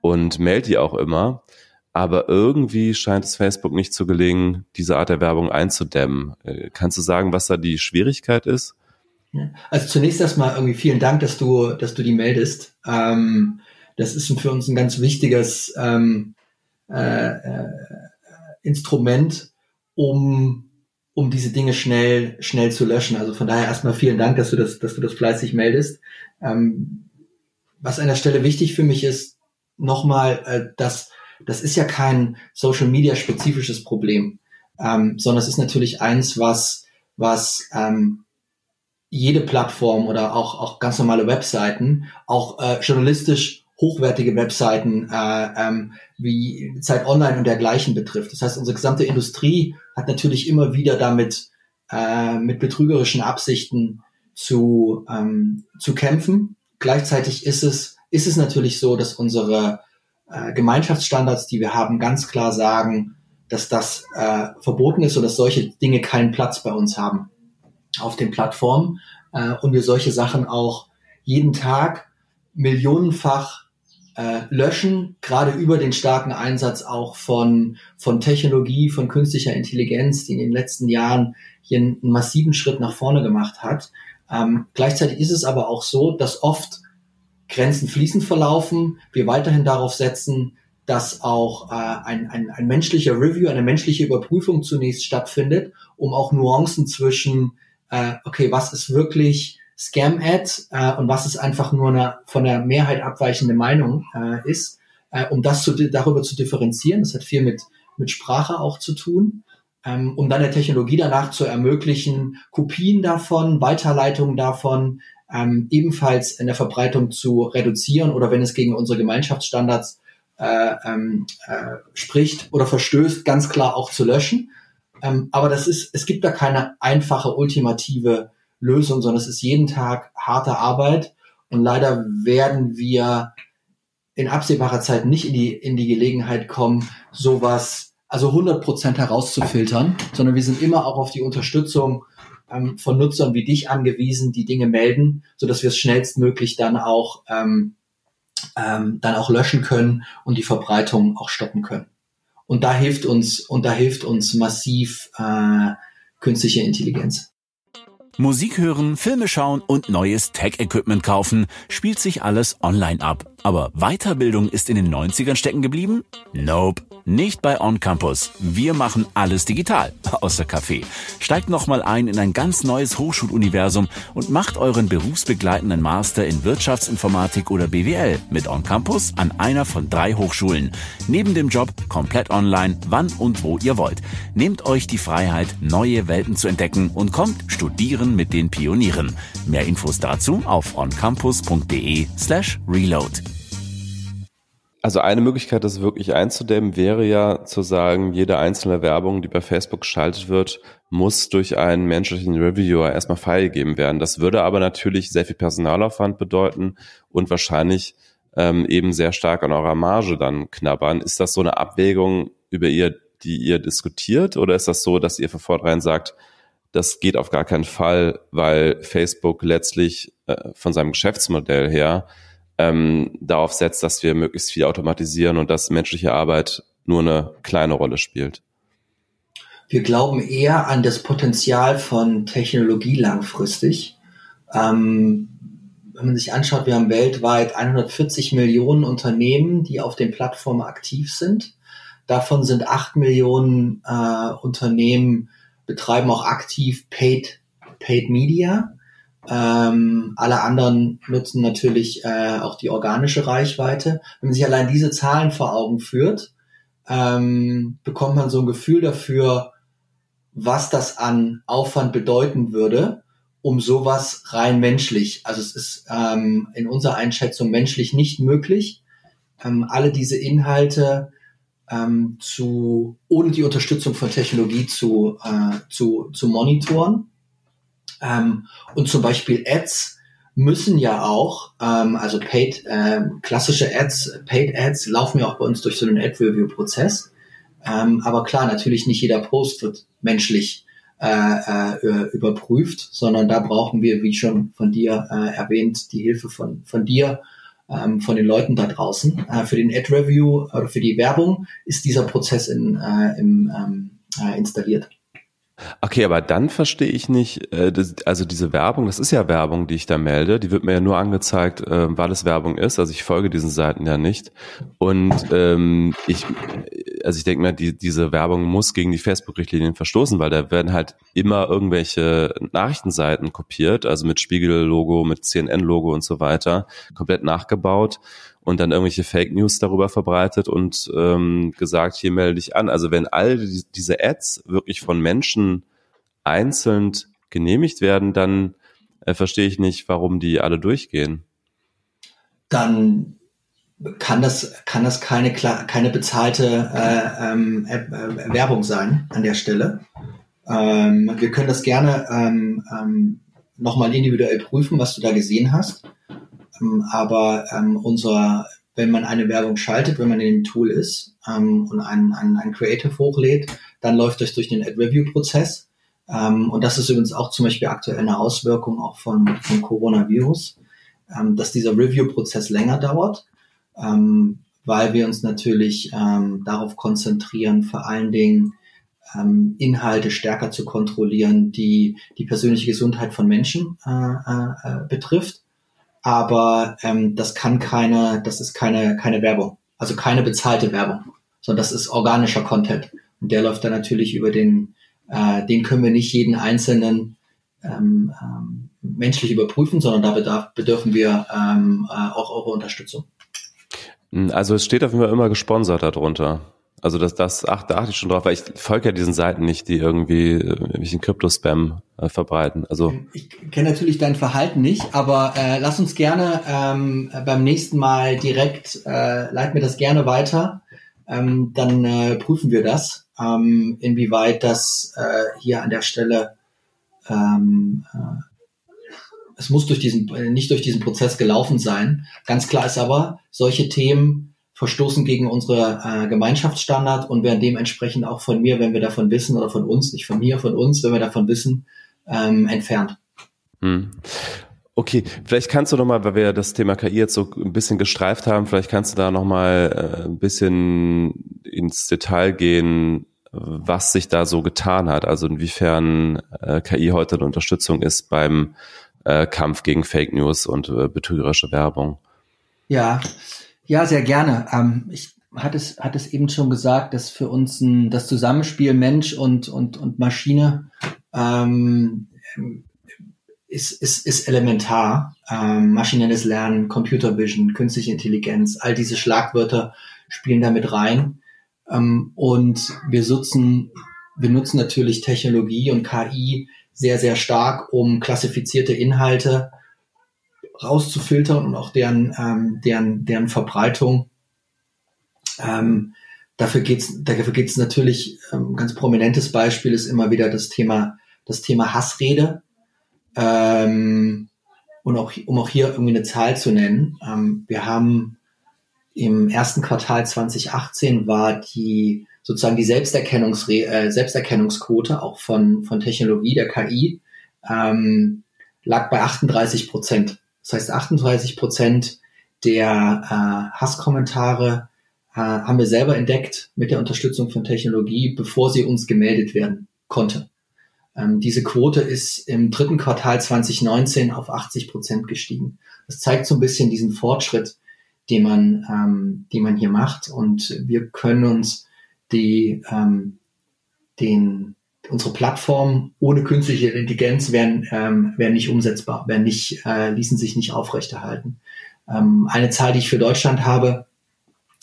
und melde die auch immer. Aber irgendwie scheint es Facebook nicht zu gelingen, diese Art der Werbung einzudämmen. Äh, kannst du sagen, was da die Schwierigkeit ist? Also zunächst erstmal irgendwie vielen Dank, dass du, dass du die meldest. Ähm, das ist für uns ein ganz wichtiges ähm, äh, äh, Instrument, um um diese Dinge schnell schnell zu löschen. Also von daher erstmal vielen Dank, dass du das, dass du das fleißig meldest. Ähm, was an der Stelle wichtig für mich ist, nochmal, äh, dass das ist ja kein Social Media spezifisches Problem, ähm, sondern es ist natürlich eins, was, was ähm, jede Plattform oder auch, auch ganz normale Webseiten, auch äh, journalistisch hochwertige Webseiten äh, ähm, wie Zeit Online und dergleichen betrifft. Das heißt, unsere gesamte Industrie hat natürlich immer wieder damit äh, mit betrügerischen Absichten zu, ähm, zu kämpfen. Gleichzeitig ist es, ist es natürlich so, dass unsere äh, Gemeinschaftsstandards, die wir haben, ganz klar sagen, dass das äh, verboten ist und dass solche Dinge keinen Platz bei uns haben auf den Plattformen äh, und wir solche Sachen auch jeden Tag millionenfach äh, löschen, gerade über den starken Einsatz auch von, von Technologie, von künstlicher Intelligenz, die in den letzten Jahren hier einen, massiven Schritt nach vorne gemacht hat. Ähm, gleichzeitig ist es aber auch so, dass oft Grenzen fließend verlaufen, wir weiterhin darauf setzen, dass auch äh, ein, ein, ein menschlicher Review, eine menschliche Überprüfung zunächst stattfindet, um auch Nuancen zwischen, äh, okay, was ist wirklich Scam-Ad äh, und was ist einfach nur eine von der Mehrheit abweichende Meinung äh, ist, äh, um das zu, darüber zu differenzieren. Das hat viel mit, mit Sprache auch zu tun, ähm, um dann der Technologie danach zu ermöglichen, Kopien davon, Weiterleitungen davon, ähm, ebenfalls in der Verbreitung zu reduzieren oder wenn es gegen unsere Gemeinschaftsstandards äh, ähm, äh, spricht oder verstößt, ganz klar auch zu löschen. Ähm, aber das ist, es gibt da keine einfache, ultimative Lösung, sondern es ist jeden Tag harte Arbeit. Und leider werden wir in absehbarer Zeit nicht in die, in die Gelegenheit kommen, sowas, also 100 Prozent herauszufiltern, sondern wir sind immer auch auf die Unterstützung ähm, von Nutzern wie dich angewiesen, die Dinge melden, so dass wir es schnellstmöglich dann auch, ähm, ähm, dann auch löschen können und die Verbreitung auch stoppen können. Und da hilft uns, und da hilft uns massiv äh, künstliche Intelligenz. Musik hören, Filme schauen und neues Tech-Equipment kaufen, spielt sich alles online ab. Aber Weiterbildung ist in den 90ern stecken geblieben? Nope. Nicht bei On Campus. Wir machen alles digital, außer Kaffee. Steigt nochmal ein in ein ganz neues Hochschuluniversum und macht euren berufsbegleitenden Master in Wirtschaftsinformatik oder BWL mit On Campus an einer von drei Hochschulen. Neben dem Job komplett online, wann und wo ihr wollt. Nehmt euch die Freiheit, neue Welten zu entdecken und kommt studieren mit den Pionieren. Mehr Infos dazu auf oncampus.de slash reload. Also eine Möglichkeit, das wirklich einzudämmen, wäre ja zu sagen, jede einzelne Werbung, die bei Facebook geschaltet wird, muss durch einen menschlichen Reviewer erstmal freigegeben werden. Das würde aber natürlich sehr viel Personalaufwand bedeuten und wahrscheinlich ähm, eben sehr stark an eurer Marge dann knabbern. Ist das so eine Abwägung, über ihr, die ihr diskutiert, oder ist das so, dass ihr von vornherein sagt, das geht auf gar keinen Fall, weil Facebook letztlich äh, von seinem Geschäftsmodell her ähm, darauf setzt, dass wir möglichst viel automatisieren und dass menschliche Arbeit nur eine kleine Rolle spielt? Wir glauben eher an das Potenzial von Technologie langfristig. Ähm, wenn man sich anschaut, wir haben weltweit 140 Millionen Unternehmen, die auf den Plattformen aktiv sind. Davon sind 8 Millionen äh, Unternehmen betreiben auch aktiv Paid, Paid Media. Ähm, alle anderen nutzen natürlich äh, auch die organische Reichweite. Wenn man sich allein diese Zahlen vor Augen führt, ähm, bekommt man so ein Gefühl dafür, was das an Aufwand bedeuten würde, um sowas rein menschlich. Also es ist ähm, in unserer Einschätzung menschlich nicht möglich, ähm, alle diese Inhalte ähm, zu ohne die Unterstützung von Technologie zu, äh, zu, zu monitoren. Ähm, und zum Beispiel Ads müssen ja auch, ähm, also paid, äh, klassische Ads, Paid Ads laufen ja auch bei uns durch so einen Ad-Review-Prozess. Ähm, aber klar, natürlich nicht jeder Post wird menschlich äh, äh, überprüft, sondern da brauchen wir, wie schon von dir äh, erwähnt, die Hilfe von, von dir, ähm, von den Leuten da draußen. Äh, für den Ad-Review oder für die Werbung ist dieser Prozess in, äh, im, ähm, äh, installiert. Okay, aber dann verstehe ich nicht, äh, also diese Werbung, das ist ja Werbung, die ich da melde, die wird mir ja nur angezeigt, äh, weil es Werbung ist. Also ich folge diesen Seiten ja nicht. Und ähm, ich, also ich denke mir, die, diese Werbung muss gegen die Facebook-Richtlinien verstoßen, weil da werden halt immer irgendwelche Nachrichtenseiten kopiert, also mit Spiegel-Logo, mit CNN-Logo und so weiter, komplett nachgebaut und dann irgendwelche Fake News darüber verbreitet und ähm, gesagt, hier melde dich an. Also wenn all die, diese Ads wirklich von Menschen einzeln genehmigt werden, dann äh, verstehe ich nicht, warum die alle durchgehen. Dann kann das, kann das keine, keine bezahlte äh, ähm, äh, Werbung sein an der Stelle. Ähm, wir können das gerne ähm, ähm, nochmal individuell prüfen, was du da gesehen hast. Ähm, aber ähm, unser, wenn man eine Werbung schaltet, wenn man in dem Tool ist ähm, und ein, ein, ein Creative hochlädt, dann läuft das durch den Ad-Review-Prozess. Ähm, und das ist übrigens auch zum Beispiel aktuell eine Auswirkung auch von, von Coronavirus, ähm, dass dieser Review-Prozess länger dauert. ähm, weil wir uns natürlich ähm, darauf konzentrieren, vor allen Dingen ähm, Inhalte stärker zu kontrollieren, die die persönliche Gesundheit von Menschen äh, äh, betrifft. Aber ähm, das kann keine, das ist keine, keine Werbung, also keine bezahlte Werbung, sondern das ist organischer Content. Und der läuft dann natürlich über den, äh, den können wir nicht jeden einzelnen ähm, ähm, menschlich überprüfen, sondern da bedarf, bedürfen wir ähm, äh, auch eure Unterstützung. Also es steht auf jeden Fall immer gesponsert darunter. Also das, das ach, da achte ich schon drauf, weil ich folge ja diesen Seiten nicht, die irgendwie äh, irgendwelchen Krypto-Spam äh, verbreiten. Also ich kenne natürlich dein Verhalten nicht, aber äh, lass uns gerne ähm, beim nächsten Mal direkt, äh, leit mir das gerne weiter. Ähm, dann äh, prüfen wir das, ähm, inwieweit das äh, hier an der Stelle ähm, äh, es muss durch diesen, nicht durch diesen Prozess gelaufen sein. Ganz klar ist aber, solche Themen verstoßen gegen unsere äh, Gemeinschaftsstandard und werden dementsprechend auch von mir, wenn wir davon wissen, oder von uns, nicht von mir, von uns, wenn wir davon wissen, ähm, entfernt. Hm. Okay, vielleicht kannst du noch mal, weil wir das Thema KI jetzt so ein bisschen gestreift haben, vielleicht kannst du da noch mal äh, ein bisschen ins Detail gehen, was sich da so getan hat, also inwiefern äh, KI heute eine Unterstützung ist beim äh, Kampf gegen Fake News und äh, betrügerische Werbung. Ja, ja, sehr gerne. Ähm, ich hatte es, hatte es eben schon gesagt, dass für uns ein, das Zusammenspiel Mensch und, und, und Maschine ähm, ist, ist, ist elementar. Ähm, maschinelles Lernen, Computer Vision, künstliche Intelligenz, all diese Schlagwörter spielen damit rein. Ähm, und wir nutzen, wir nutzen natürlich Technologie und KI sehr, sehr stark, um klassifizierte Inhalte rauszufiltern und auch deren, ähm, deren, deren Verbreitung. Ähm, dafür geht's, dafür geht's natürlich, ähm, ganz prominentes Beispiel ist immer wieder das Thema, das Thema Hassrede. Ähm, und auch, um auch hier irgendwie eine Zahl zu nennen, ähm, wir haben im ersten Quartal 2018 war die sozusagen die Selbsterkennungsre äh, Selbsterkennungsquote auch von, von Technologie der KI ähm, lag bei 38 Prozent. Das heißt, 38 Prozent der äh, Hasskommentare äh, haben wir selber entdeckt mit der Unterstützung von Technologie, bevor sie uns gemeldet werden konnte. Ähm, diese Quote ist im dritten Quartal 2019 auf 80 Prozent gestiegen. Das zeigt so ein bisschen diesen Fortschritt, den man, ähm, den man hier macht. Und wir können uns die, ähm, den, unsere Plattform ohne künstliche Intelligenz wären, ähm, wären nicht umsetzbar, wären nicht, äh, ließen sich nicht aufrechterhalten. Ähm, eine Zahl, die ich für Deutschland habe,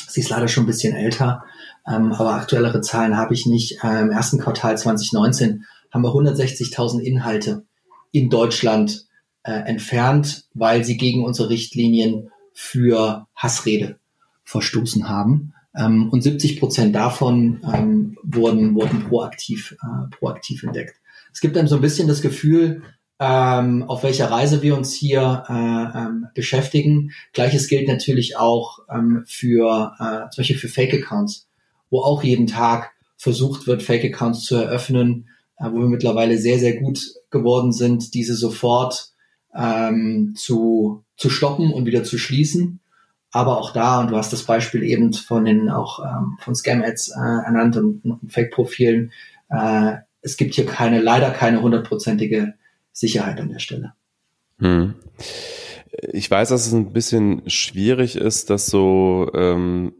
sie ist leider schon ein bisschen älter, ähm, aber aktuellere Zahlen habe ich nicht. Äh, Im ersten Quartal 2019 haben wir 160.000 Inhalte in Deutschland äh, entfernt, weil sie gegen unsere Richtlinien für Hassrede verstoßen haben. Ähm, und 70 Prozent davon ähm, wurden, wurden proaktiv, äh, proaktiv entdeckt. Es gibt dann so ein bisschen das Gefühl, ähm, auf welcher Reise wir uns hier äh, ähm, beschäftigen. Gleiches gilt natürlich auch ähm, für äh, zum Beispiel für Fake-Accounts, wo auch jeden Tag versucht wird, Fake-Accounts zu eröffnen, äh, wo wir mittlerweile sehr, sehr gut geworden sind, diese sofort ähm, zu, zu stoppen und wieder zu schließen. Aber auch da, und du hast das Beispiel eben von den auch ähm, von Scam-Ads äh, ernannt und, und Fake-Profilen, äh, es gibt hier keine, leider keine hundertprozentige Sicherheit an der Stelle. Hm. Ich weiß, dass es ein bisschen schwierig ist, das so ähm,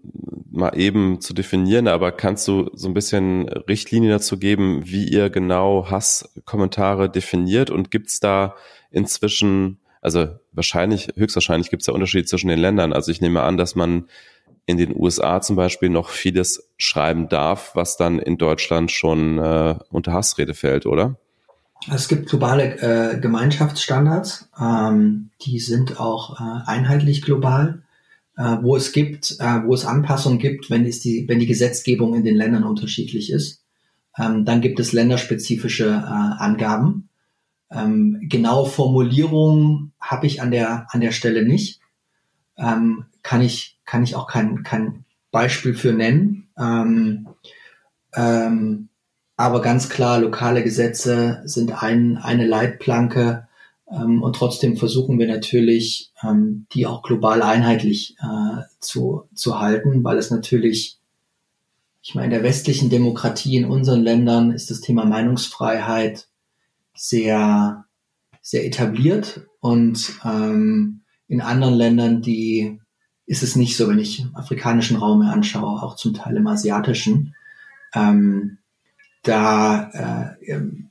mal eben zu definieren, aber kannst du so ein bisschen Richtlinien dazu geben, wie ihr genau Hasskommentare definiert und gibt es da inzwischen also wahrscheinlich, höchstwahrscheinlich gibt es da Unterschiede zwischen den Ländern. Also ich nehme an, dass man in den USA zum Beispiel noch vieles schreiben darf, was dann in Deutschland schon äh, unter Hassrede fällt, oder? Es gibt globale äh, Gemeinschaftsstandards, ähm, die sind auch äh, einheitlich global, äh, wo es gibt, äh, wo es Anpassungen gibt, wenn es die, wenn die Gesetzgebung in den Ländern unterschiedlich ist. Ähm, dann gibt es länderspezifische äh, Angaben. Ähm, genaue Formulierungen habe ich an der, an der Stelle nicht. Ähm, kann ich, kann ich auch kein, kein Beispiel für nennen. Ähm, ähm, aber ganz klar, lokale Gesetze sind ein, eine Leitplanke, Ähm, und trotzdem versuchen wir natürlich, ähm, die auch global einheitlich äh, zu, zu halten, weil es natürlich, ich meine, in der westlichen Demokratie in unseren Ländern ist das Thema Meinungsfreiheit sehr, sehr etabliert und ähm, in anderen Ländern, die ist es nicht so, wenn ich afrikanischen Raum mir anschaue, auch zum Teil im asiatischen. Ähm, da äh, ähm,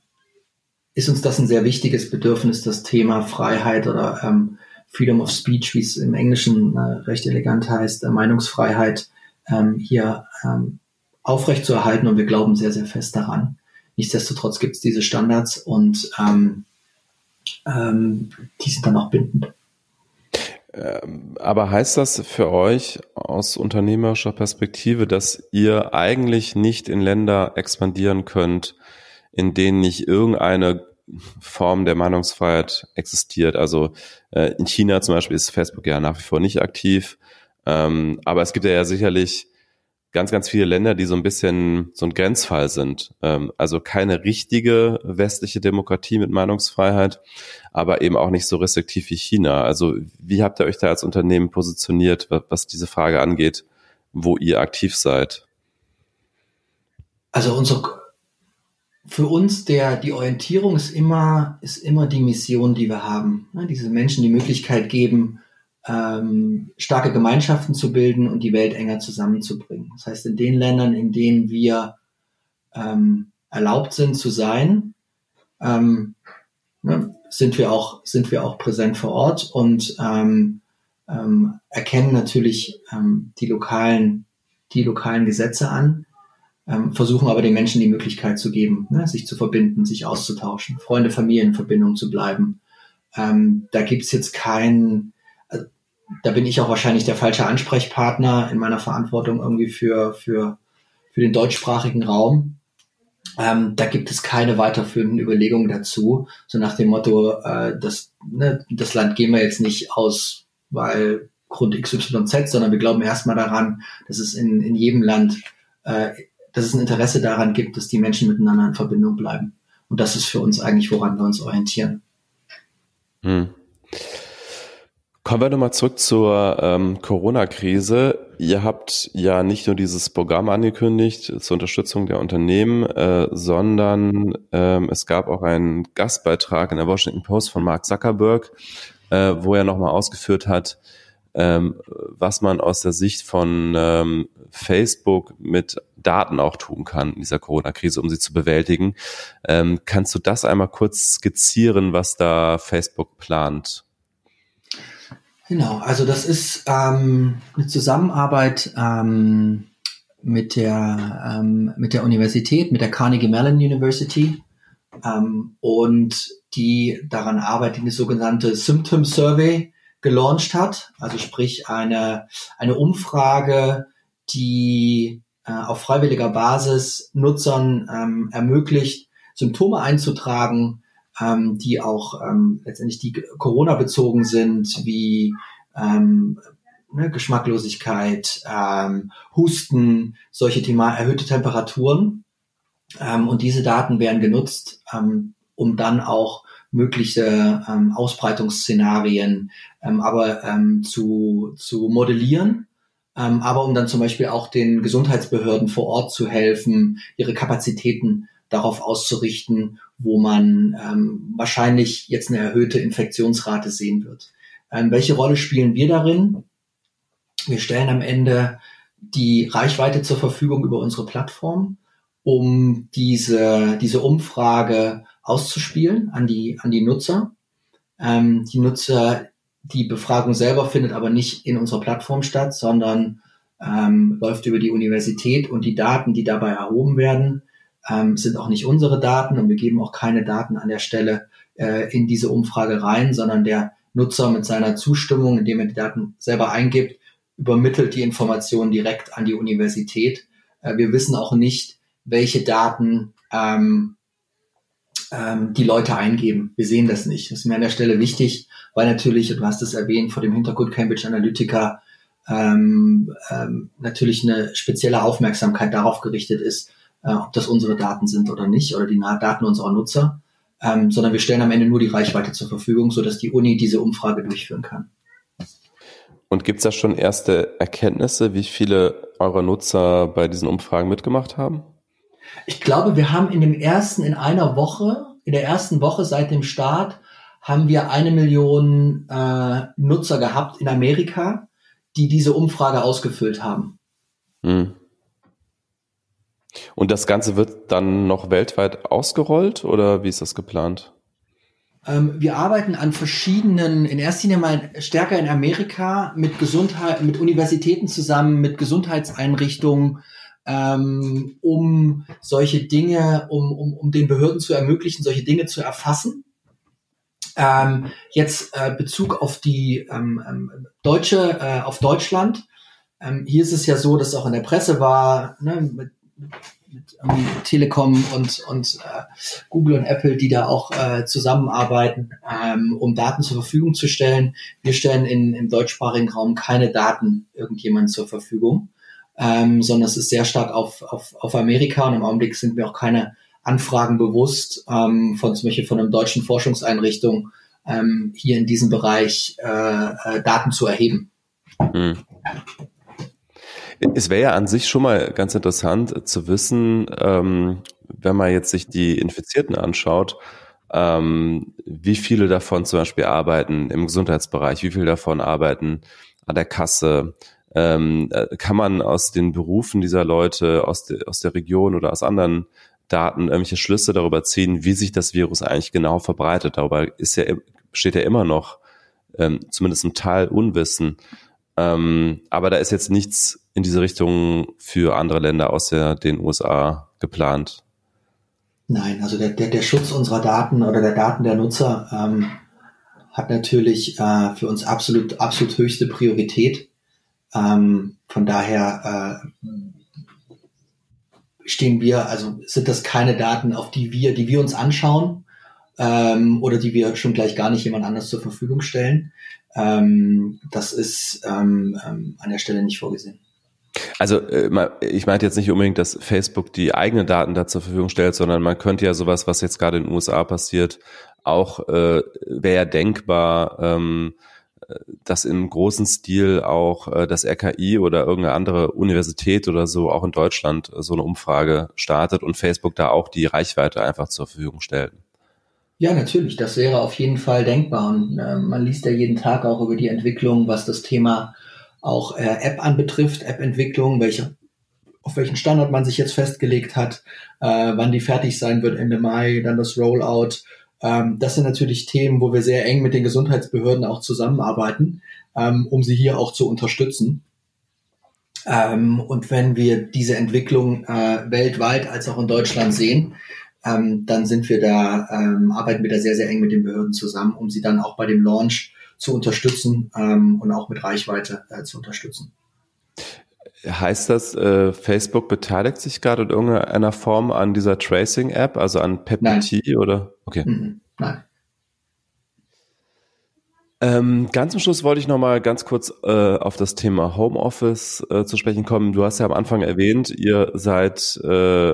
ist uns das ein sehr wichtiges Bedürfnis, das Thema Freiheit oder ähm, Freedom of Speech, wie es im Englischen äh, recht elegant heißt, äh, Meinungsfreiheit ähm, hier ähm, aufrechtzuerhalten und wir glauben sehr, sehr fest daran. Nichtsdestotrotz gibt es diese Standards und ähm, ähm, die sind dann auch bindend. Ähm, aber heißt das für euch aus unternehmerischer Perspektive, dass ihr eigentlich nicht in Länder expandieren könnt, in denen nicht irgendeine Form der Meinungsfreiheit existiert? Also äh, in China zum Beispiel ist Facebook ja nach wie vor nicht aktiv, ähm, aber es gibt ja sicherlich ganz, ganz viele Länder, die so ein bisschen so ein Grenzfall sind. Ähm, also keine richtige westliche Demokratie mit Meinungsfreiheit, aber eben auch nicht so restriktiv wie China. Also wie habt ihr euch da als Unternehmen positioniert, was diese Frage angeht, wo ihr aktiv seid? Also unsere, für uns der, die Orientierung ist immer, ist immer die Mission, die wir haben. Ne? Diese Menschen die Möglichkeit geben, ähm, starke Gemeinschaften zu bilden und die Welt enger zusammenzubringen. Das heißt, in den Ländern, in denen wir ähm, erlaubt sind zu sein, ähm, ne, sind wir auch sind wir auch präsent vor Ort und ähm, ähm, erkennen natürlich ähm, die lokalen die lokalen Gesetze an, ähm, versuchen aber den Menschen die Möglichkeit zu geben, ne, sich zu verbinden, sich auszutauschen, Freunde, Familien in Verbindung zu bleiben. Ähm, da gibt's jetzt keinen da bin ich auch wahrscheinlich der falsche Ansprechpartner in meiner Verantwortung irgendwie für, für, für den deutschsprachigen Raum. Ähm, da gibt es keine weiterführenden Überlegungen dazu, so nach dem Motto, äh, das, ne, das Land gehen wir jetzt nicht aus, weil Grund XYZ, sondern wir glauben erstmal daran, dass es in, in jedem Land, äh, dass es ein Interesse daran gibt, dass die Menschen miteinander in Verbindung bleiben. Und das ist für uns eigentlich, woran wir uns orientieren. Hm. Kommen wir nochmal zurück zur ähm, Corona-Krise. Ihr habt ja nicht nur dieses Programm angekündigt zur Unterstützung der Unternehmen, äh, sondern ähm, es gab auch einen Gastbeitrag in der Washington Post von Mark Zuckerberg, äh, wo er nochmal ausgeführt hat, ähm, was man aus der Sicht von ähm, Facebook mit Daten auch tun kann in dieser Corona-Krise, um sie zu bewältigen. Ähm, kannst du das einmal kurz skizzieren, was da Facebook plant? Genau, also das ist ähm, eine Zusammenarbeit ähm, mit, der, ähm, mit der Universität, mit der Carnegie Mellon University ähm, und die daran arbeitet, eine sogenannte Symptom Survey gelauncht hat, also sprich eine, eine Umfrage, die äh, auf freiwilliger Basis Nutzern ähm, ermöglicht, Symptome einzutragen, ähm, die auch ähm, letztendlich die Corona-bezogen sind, wie ähm, ne, Geschmacklosigkeit, ähm, Husten, solche Thema, erhöhte Temperaturen. Ähm, und diese Daten werden genutzt, ähm, um dann auch mögliche ähm, Ausbreitungsszenarien ähm, aber ähm, zu, zu modellieren, ähm, aber um dann zum Beispiel auch den Gesundheitsbehörden vor Ort zu helfen, ihre Kapazitäten darauf auszurichten, wo man ähm, wahrscheinlich jetzt eine erhöhte Infektionsrate sehen wird. Ähm, welche Rolle spielen wir darin? Wir stellen am Ende die Reichweite zur Verfügung über unsere Plattform, um diese, diese Umfrage auszuspielen an die, an die Nutzer. Ähm, die Nutzer, die Befragung selber findet aber nicht in unserer Plattform statt, sondern ähm, läuft über die Universität und die Daten, die dabei erhoben werden, ähm, sind auch nicht unsere Daten und wir geben auch keine Daten an der Stelle äh, in diese Umfrage rein, sondern der Nutzer mit seiner Zustimmung, indem er die Daten selber eingibt, übermittelt die Informationen direkt an die Universität. Äh, wir wissen auch nicht, welche Daten ähm, ähm, die Leute eingeben. Wir sehen das nicht. Das ist mir an der Stelle wichtig, weil natürlich, du hast es erwähnt, vor dem Hintergrund Cambridge Analytica ähm, ähm, natürlich eine spezielle Aufmerksamkeit darauf gerichtet ist, äh, ob das unsere Daten sind oder nicht oder die Daten unserer Nutzer. ähm, sondern wir stellen am Ende nur die Reichweite zur Verfügung, sodass die Uni diese Umfrage durchführen kann. Und gibt es da schon erste Erkenntnisse, wie viele eurer Nutzer bei diesen Umfragen mitgemacht haben? Ich glaube, wir haben in dem ersten, in einer Woche, in der ersten Woche seit dem Start, haben wir eine Million äh, Nutzer gehabt in Amerika, die diese Umfrage ausgefüllt haben. Hm. Und das Ganze wird dann noch weltweit ausgerollt oder wie ist das geplant? Ähm, wir arbeiten an verschiedenen, in erster Linie mal stärker in Amerika mit Gesundheit, mit Universitäten zusammen, mit Gesundheitseinrichtungen, ähm, um solche Dinge, um, um, um den Behörden zu ermöglichen, solche Dinge zu erfassen. Ähm, jetzt äh, Bezug auf die ähm, ähm, deutsche, äh, auf Deutschland. Ähm, hier ist es ja so, dass auch in der Presse war, ne, mit, mit ähm, Telekom und, und äh, Google und Apple, die da auch äh, zusammenarbeiten, ähm, um Daten zur Verfügung zu stellen. Wir stellen in, im deutschsprachigen Raum keine Daten irgendjemand zur Verfügung, ähm, sondern es ist sehr stark auf, auf, auf Amerika und im Augenblick sind mir auch keine Anfragen bewusst ähm, von zum Beispiel von einer deutschen Forschungseinrichtung ähm, hier in diesem Bereich äh, äh, Daten zu erheben. Hm. Es wäre ja an sich schon mal ganz interessant zu wissen, ähm, wenn man jetzt sich die Infizierten anschaut, ähm, wie viele davon zum Beispiel arbeiten im Gesundheitsbereich, wie viele davon arbeiten an der Kasse. Ähm, äh, kann man aus den Berufen dieser Leute aus, de, aus der Region oder aus anderen Daten irgendwelche Schlüsse darüber ziehen, wie sich das Virus eigentlich genau verbreitet? Darüber ist ja, steht ja immer noch ähm, zumindest ein Teil Unwissen. Ähm, aber da ist jetzt nichts in diese Richtung für andere Länder aus der, den USA geplant. Nein, also der, der, der Schutz unserer Daten oder der Daten der Nutzer ähm, hat natürlich äh, für uns absolut, absolut höchste Priorität. Ähm, von daher äh, stehen wir, also sind das keine Daten, auf die wir, die wir uns anschauen ähm, oder die wir schon gleich gar nicht jemand anders zur Verfügung stellen. Ähm, das ist ähm, ähm, an der Stelle nicht vorgesehen. Also äh, ich meinte jetzt nicht unbedingt, dass Facebook die eigenen Daten da zur Verfügung stellt, sondern man könnte ja sowas, was jetzt gerade in den USA passiert, auch äh, wäre ja denkbar, ähm, dass im großen Stil auch äh, das RKI oder irgendeine andere Universität oder so auch in Deutschland so eine Umfrage startet und Facebook da auch die Reichweite einfach zur Verfügung stellt. Ja, natürlich. Das wäre auf jeden Fall denkbar. Und äh, man liest ja jeden Tag auch über die Entwicklung, was das Thema auch äh, App anbetrifft, App-Entwicklung, welche, auf welchen Standard man sich jetzt festgelegt hat, äh, wann die fertig sein wird Ende Mai, dann das Rollout. Ähm, das sind natürlich Themen, wo wir sehr eng mit den Gesundheitsbehörden auch zusammenarbeiten, ähm, um sie hier auch zu unterstützen. Ähm, und wenn wir diese Entwicklung äh, weltweit als auch in Deutschland sehen, ähm, dann sind wir da, ähm, arbeiten wir da sehr, sehr eng mit den Behörden zusammen, um sie dann auch bei dem Launch zu unterstützen ähm, und auch mit Reichweite äh, zu unterstützen. Heißt das, äh, Facebook beteiligt sich gerade in irgendeiner Form an dieser Tracing-App, also an PepTT oder? Okay. Mhm. Nein. Ähm, ganz zum Schluss wollte ich noch mal ganz kurz äh, auf das Thema Homeoffice äh, zu sprechen kommen. Du hast ja am Anfang erwähnt, ihr seid äh,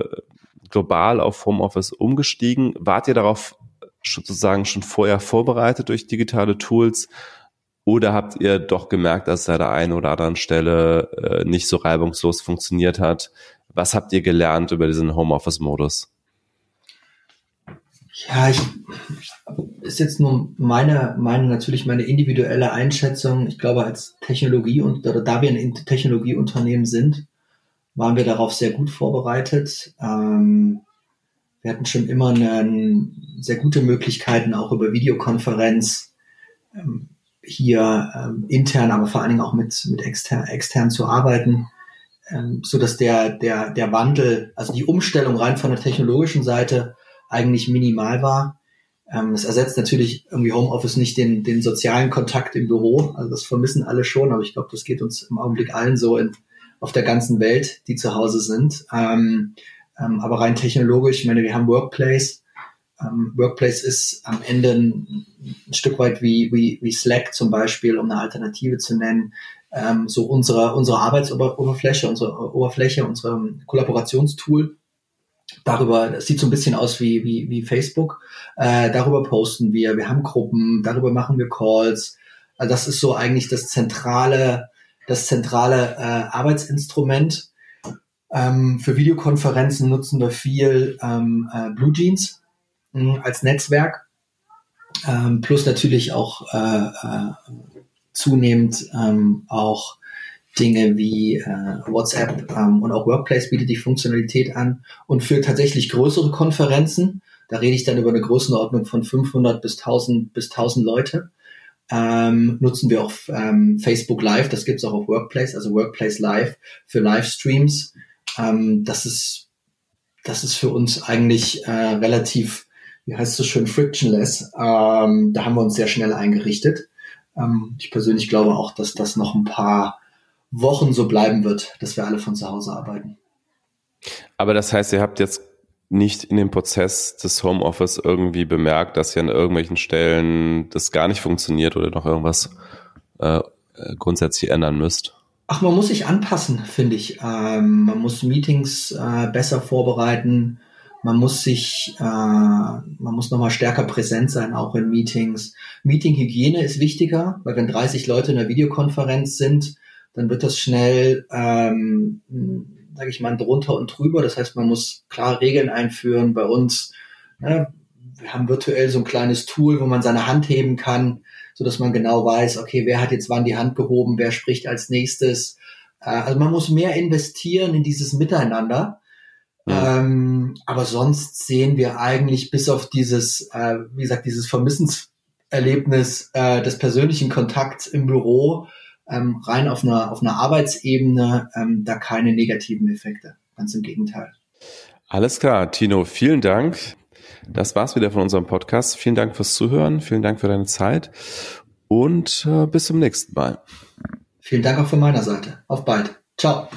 global auf Homeoffice umgestiegen. Wart ihr darauf sozusagen schon vorher vorbereitet durch digitale Tools? Oder habt ihr doch gemerkt, dass es an der einen oder anderen Stelle äh, nicht so reibungslos funktioniert hat? Was habt ihr gelernt über diesen Homeoffice-Modus? Ja, ich ist jetzt nur meine, meine natürlich meine individuelle Einschätzung. Ich glaube, als Technologie und oder da wir ein Technologieunternehmen sind, waren wir darauf sehr gut vorbereitet. Ähm, wir hatten schon immer eine, sehr gute Möglichkeiten, auch über Videokonferenz ähm, hier ähm, intern, aber vor allen Dingen auch mit, mit extern, extern zu arbeiten, ähm, so dass der, der, der Wandel, also die Umstellung rein von der technologischen Seite eigentlich minimal war. Ähm, es ersetzt natürlich irgendwie Homeoffice nicht den, den sozialen Kontakt im Büro. Also das vermissen alle schon, aber ich glaube, das geht uns im Augenblick allen so in, auf der ganzen Welt, die zu Hause sind. Ähm, ähm, aber rein technologisch, ich meine, wir haben Workplace. Ähm, Workplace ist am Ende ein, ein, Stück weit wie, wie, wie Slack zum Beispiel, um eine Alternative zu nennen. Ähm, so unsere, unsere Arbeitsoberfläche, unsere Oberfläche, unser Kollaborationstool. darüber, das sieht so ein bisschen aus wie, wie, wie Facebook, äh, darüber posten wir, wir haben Gruppen, darüber machen wir Calls. Also das ist so eigentlich das zentrale, das zentrale äh, Arbeitsinstrument. Ähm, für Videokonferenzen nutzen wir viel ähm, äh, Blue Jeans mh, als Netzwerk, ähm, plus natürlich auch äh, äh, zunehmend ähm, auch Dinge wie äh, WhatsApp ähm, und auch Workplace bietet die Funktionalität an und für tatsächlich größere Konferenzen, da rede ich dann über eine Größenordnung von 500 bis 1000 bis 1000 Leute, ähm, nutzen wir auch ähm, Facebook Live, das gibt's auch auf Workplace, also Workplace Live für Livestreams. Ähm, das ist das ist für uns eigentlich äh, relativ, wie heißt es so schön, frictionless. Ähm, da haben wir uns sehr schnell eingerichtet. Ähm, ich persönlich glaube auch, dass das noch ein paar Wochen so bleiben wird, dass wir alle von zu Hause arbeiten. Aber das heißt, ihr habt jetzt nicht in dem Prozess des Homeoffice irgendwie bemerkt, dass ihr an irgendwelchen Stellen das gar nicht funktioniert oder noch irgendwas äh, grundsätzlich ändern müsst? Ach, man muss sich anpassen, finde ich. Ähm, man muss Meetings äh, besser vorbereiten. Man muss sich, äh, man muss nochmal stärker präsent sein, auch in Meetings. Meetinghygiene ist wichtiger, weil wenn 30 Leute in einer Videokonferenz sind, dann wird das schnell, ähm, sage ich mal, drunter und drüber. Das heißt, man muss klare Regeln einführen. Bei uns, ne, wir haben virtuell so ein kleines Tool, wo man seine Hand heben kann, so dass man genau weiß, okay, wer hat jetzt wann die Hand gehoben, wer spricht als nächstes. Äh, also man muss mehr investieren in dieses Miteinander. Ja. Ähm, aber sonst sehen wir eigentlich bis auf dieses, äh, wie gesagt, dieses Vermissenserlebnis äh, des persönlichen Kontakts im Büro ähm, rein auf einer, auf einer Arbeitsebene ähm, da keine negativen Effekte. Ganz im Gegenteil. Alles klar, Tino, vielen Dank. Das war's wieder von unserem Podcast. Vielen Dank fürs Zuhören, vielen Dank für deine Zeit und äh, bis zum nächsten Mal. Vielen Dank auch von meiner Seite. Auf bald. Ciao.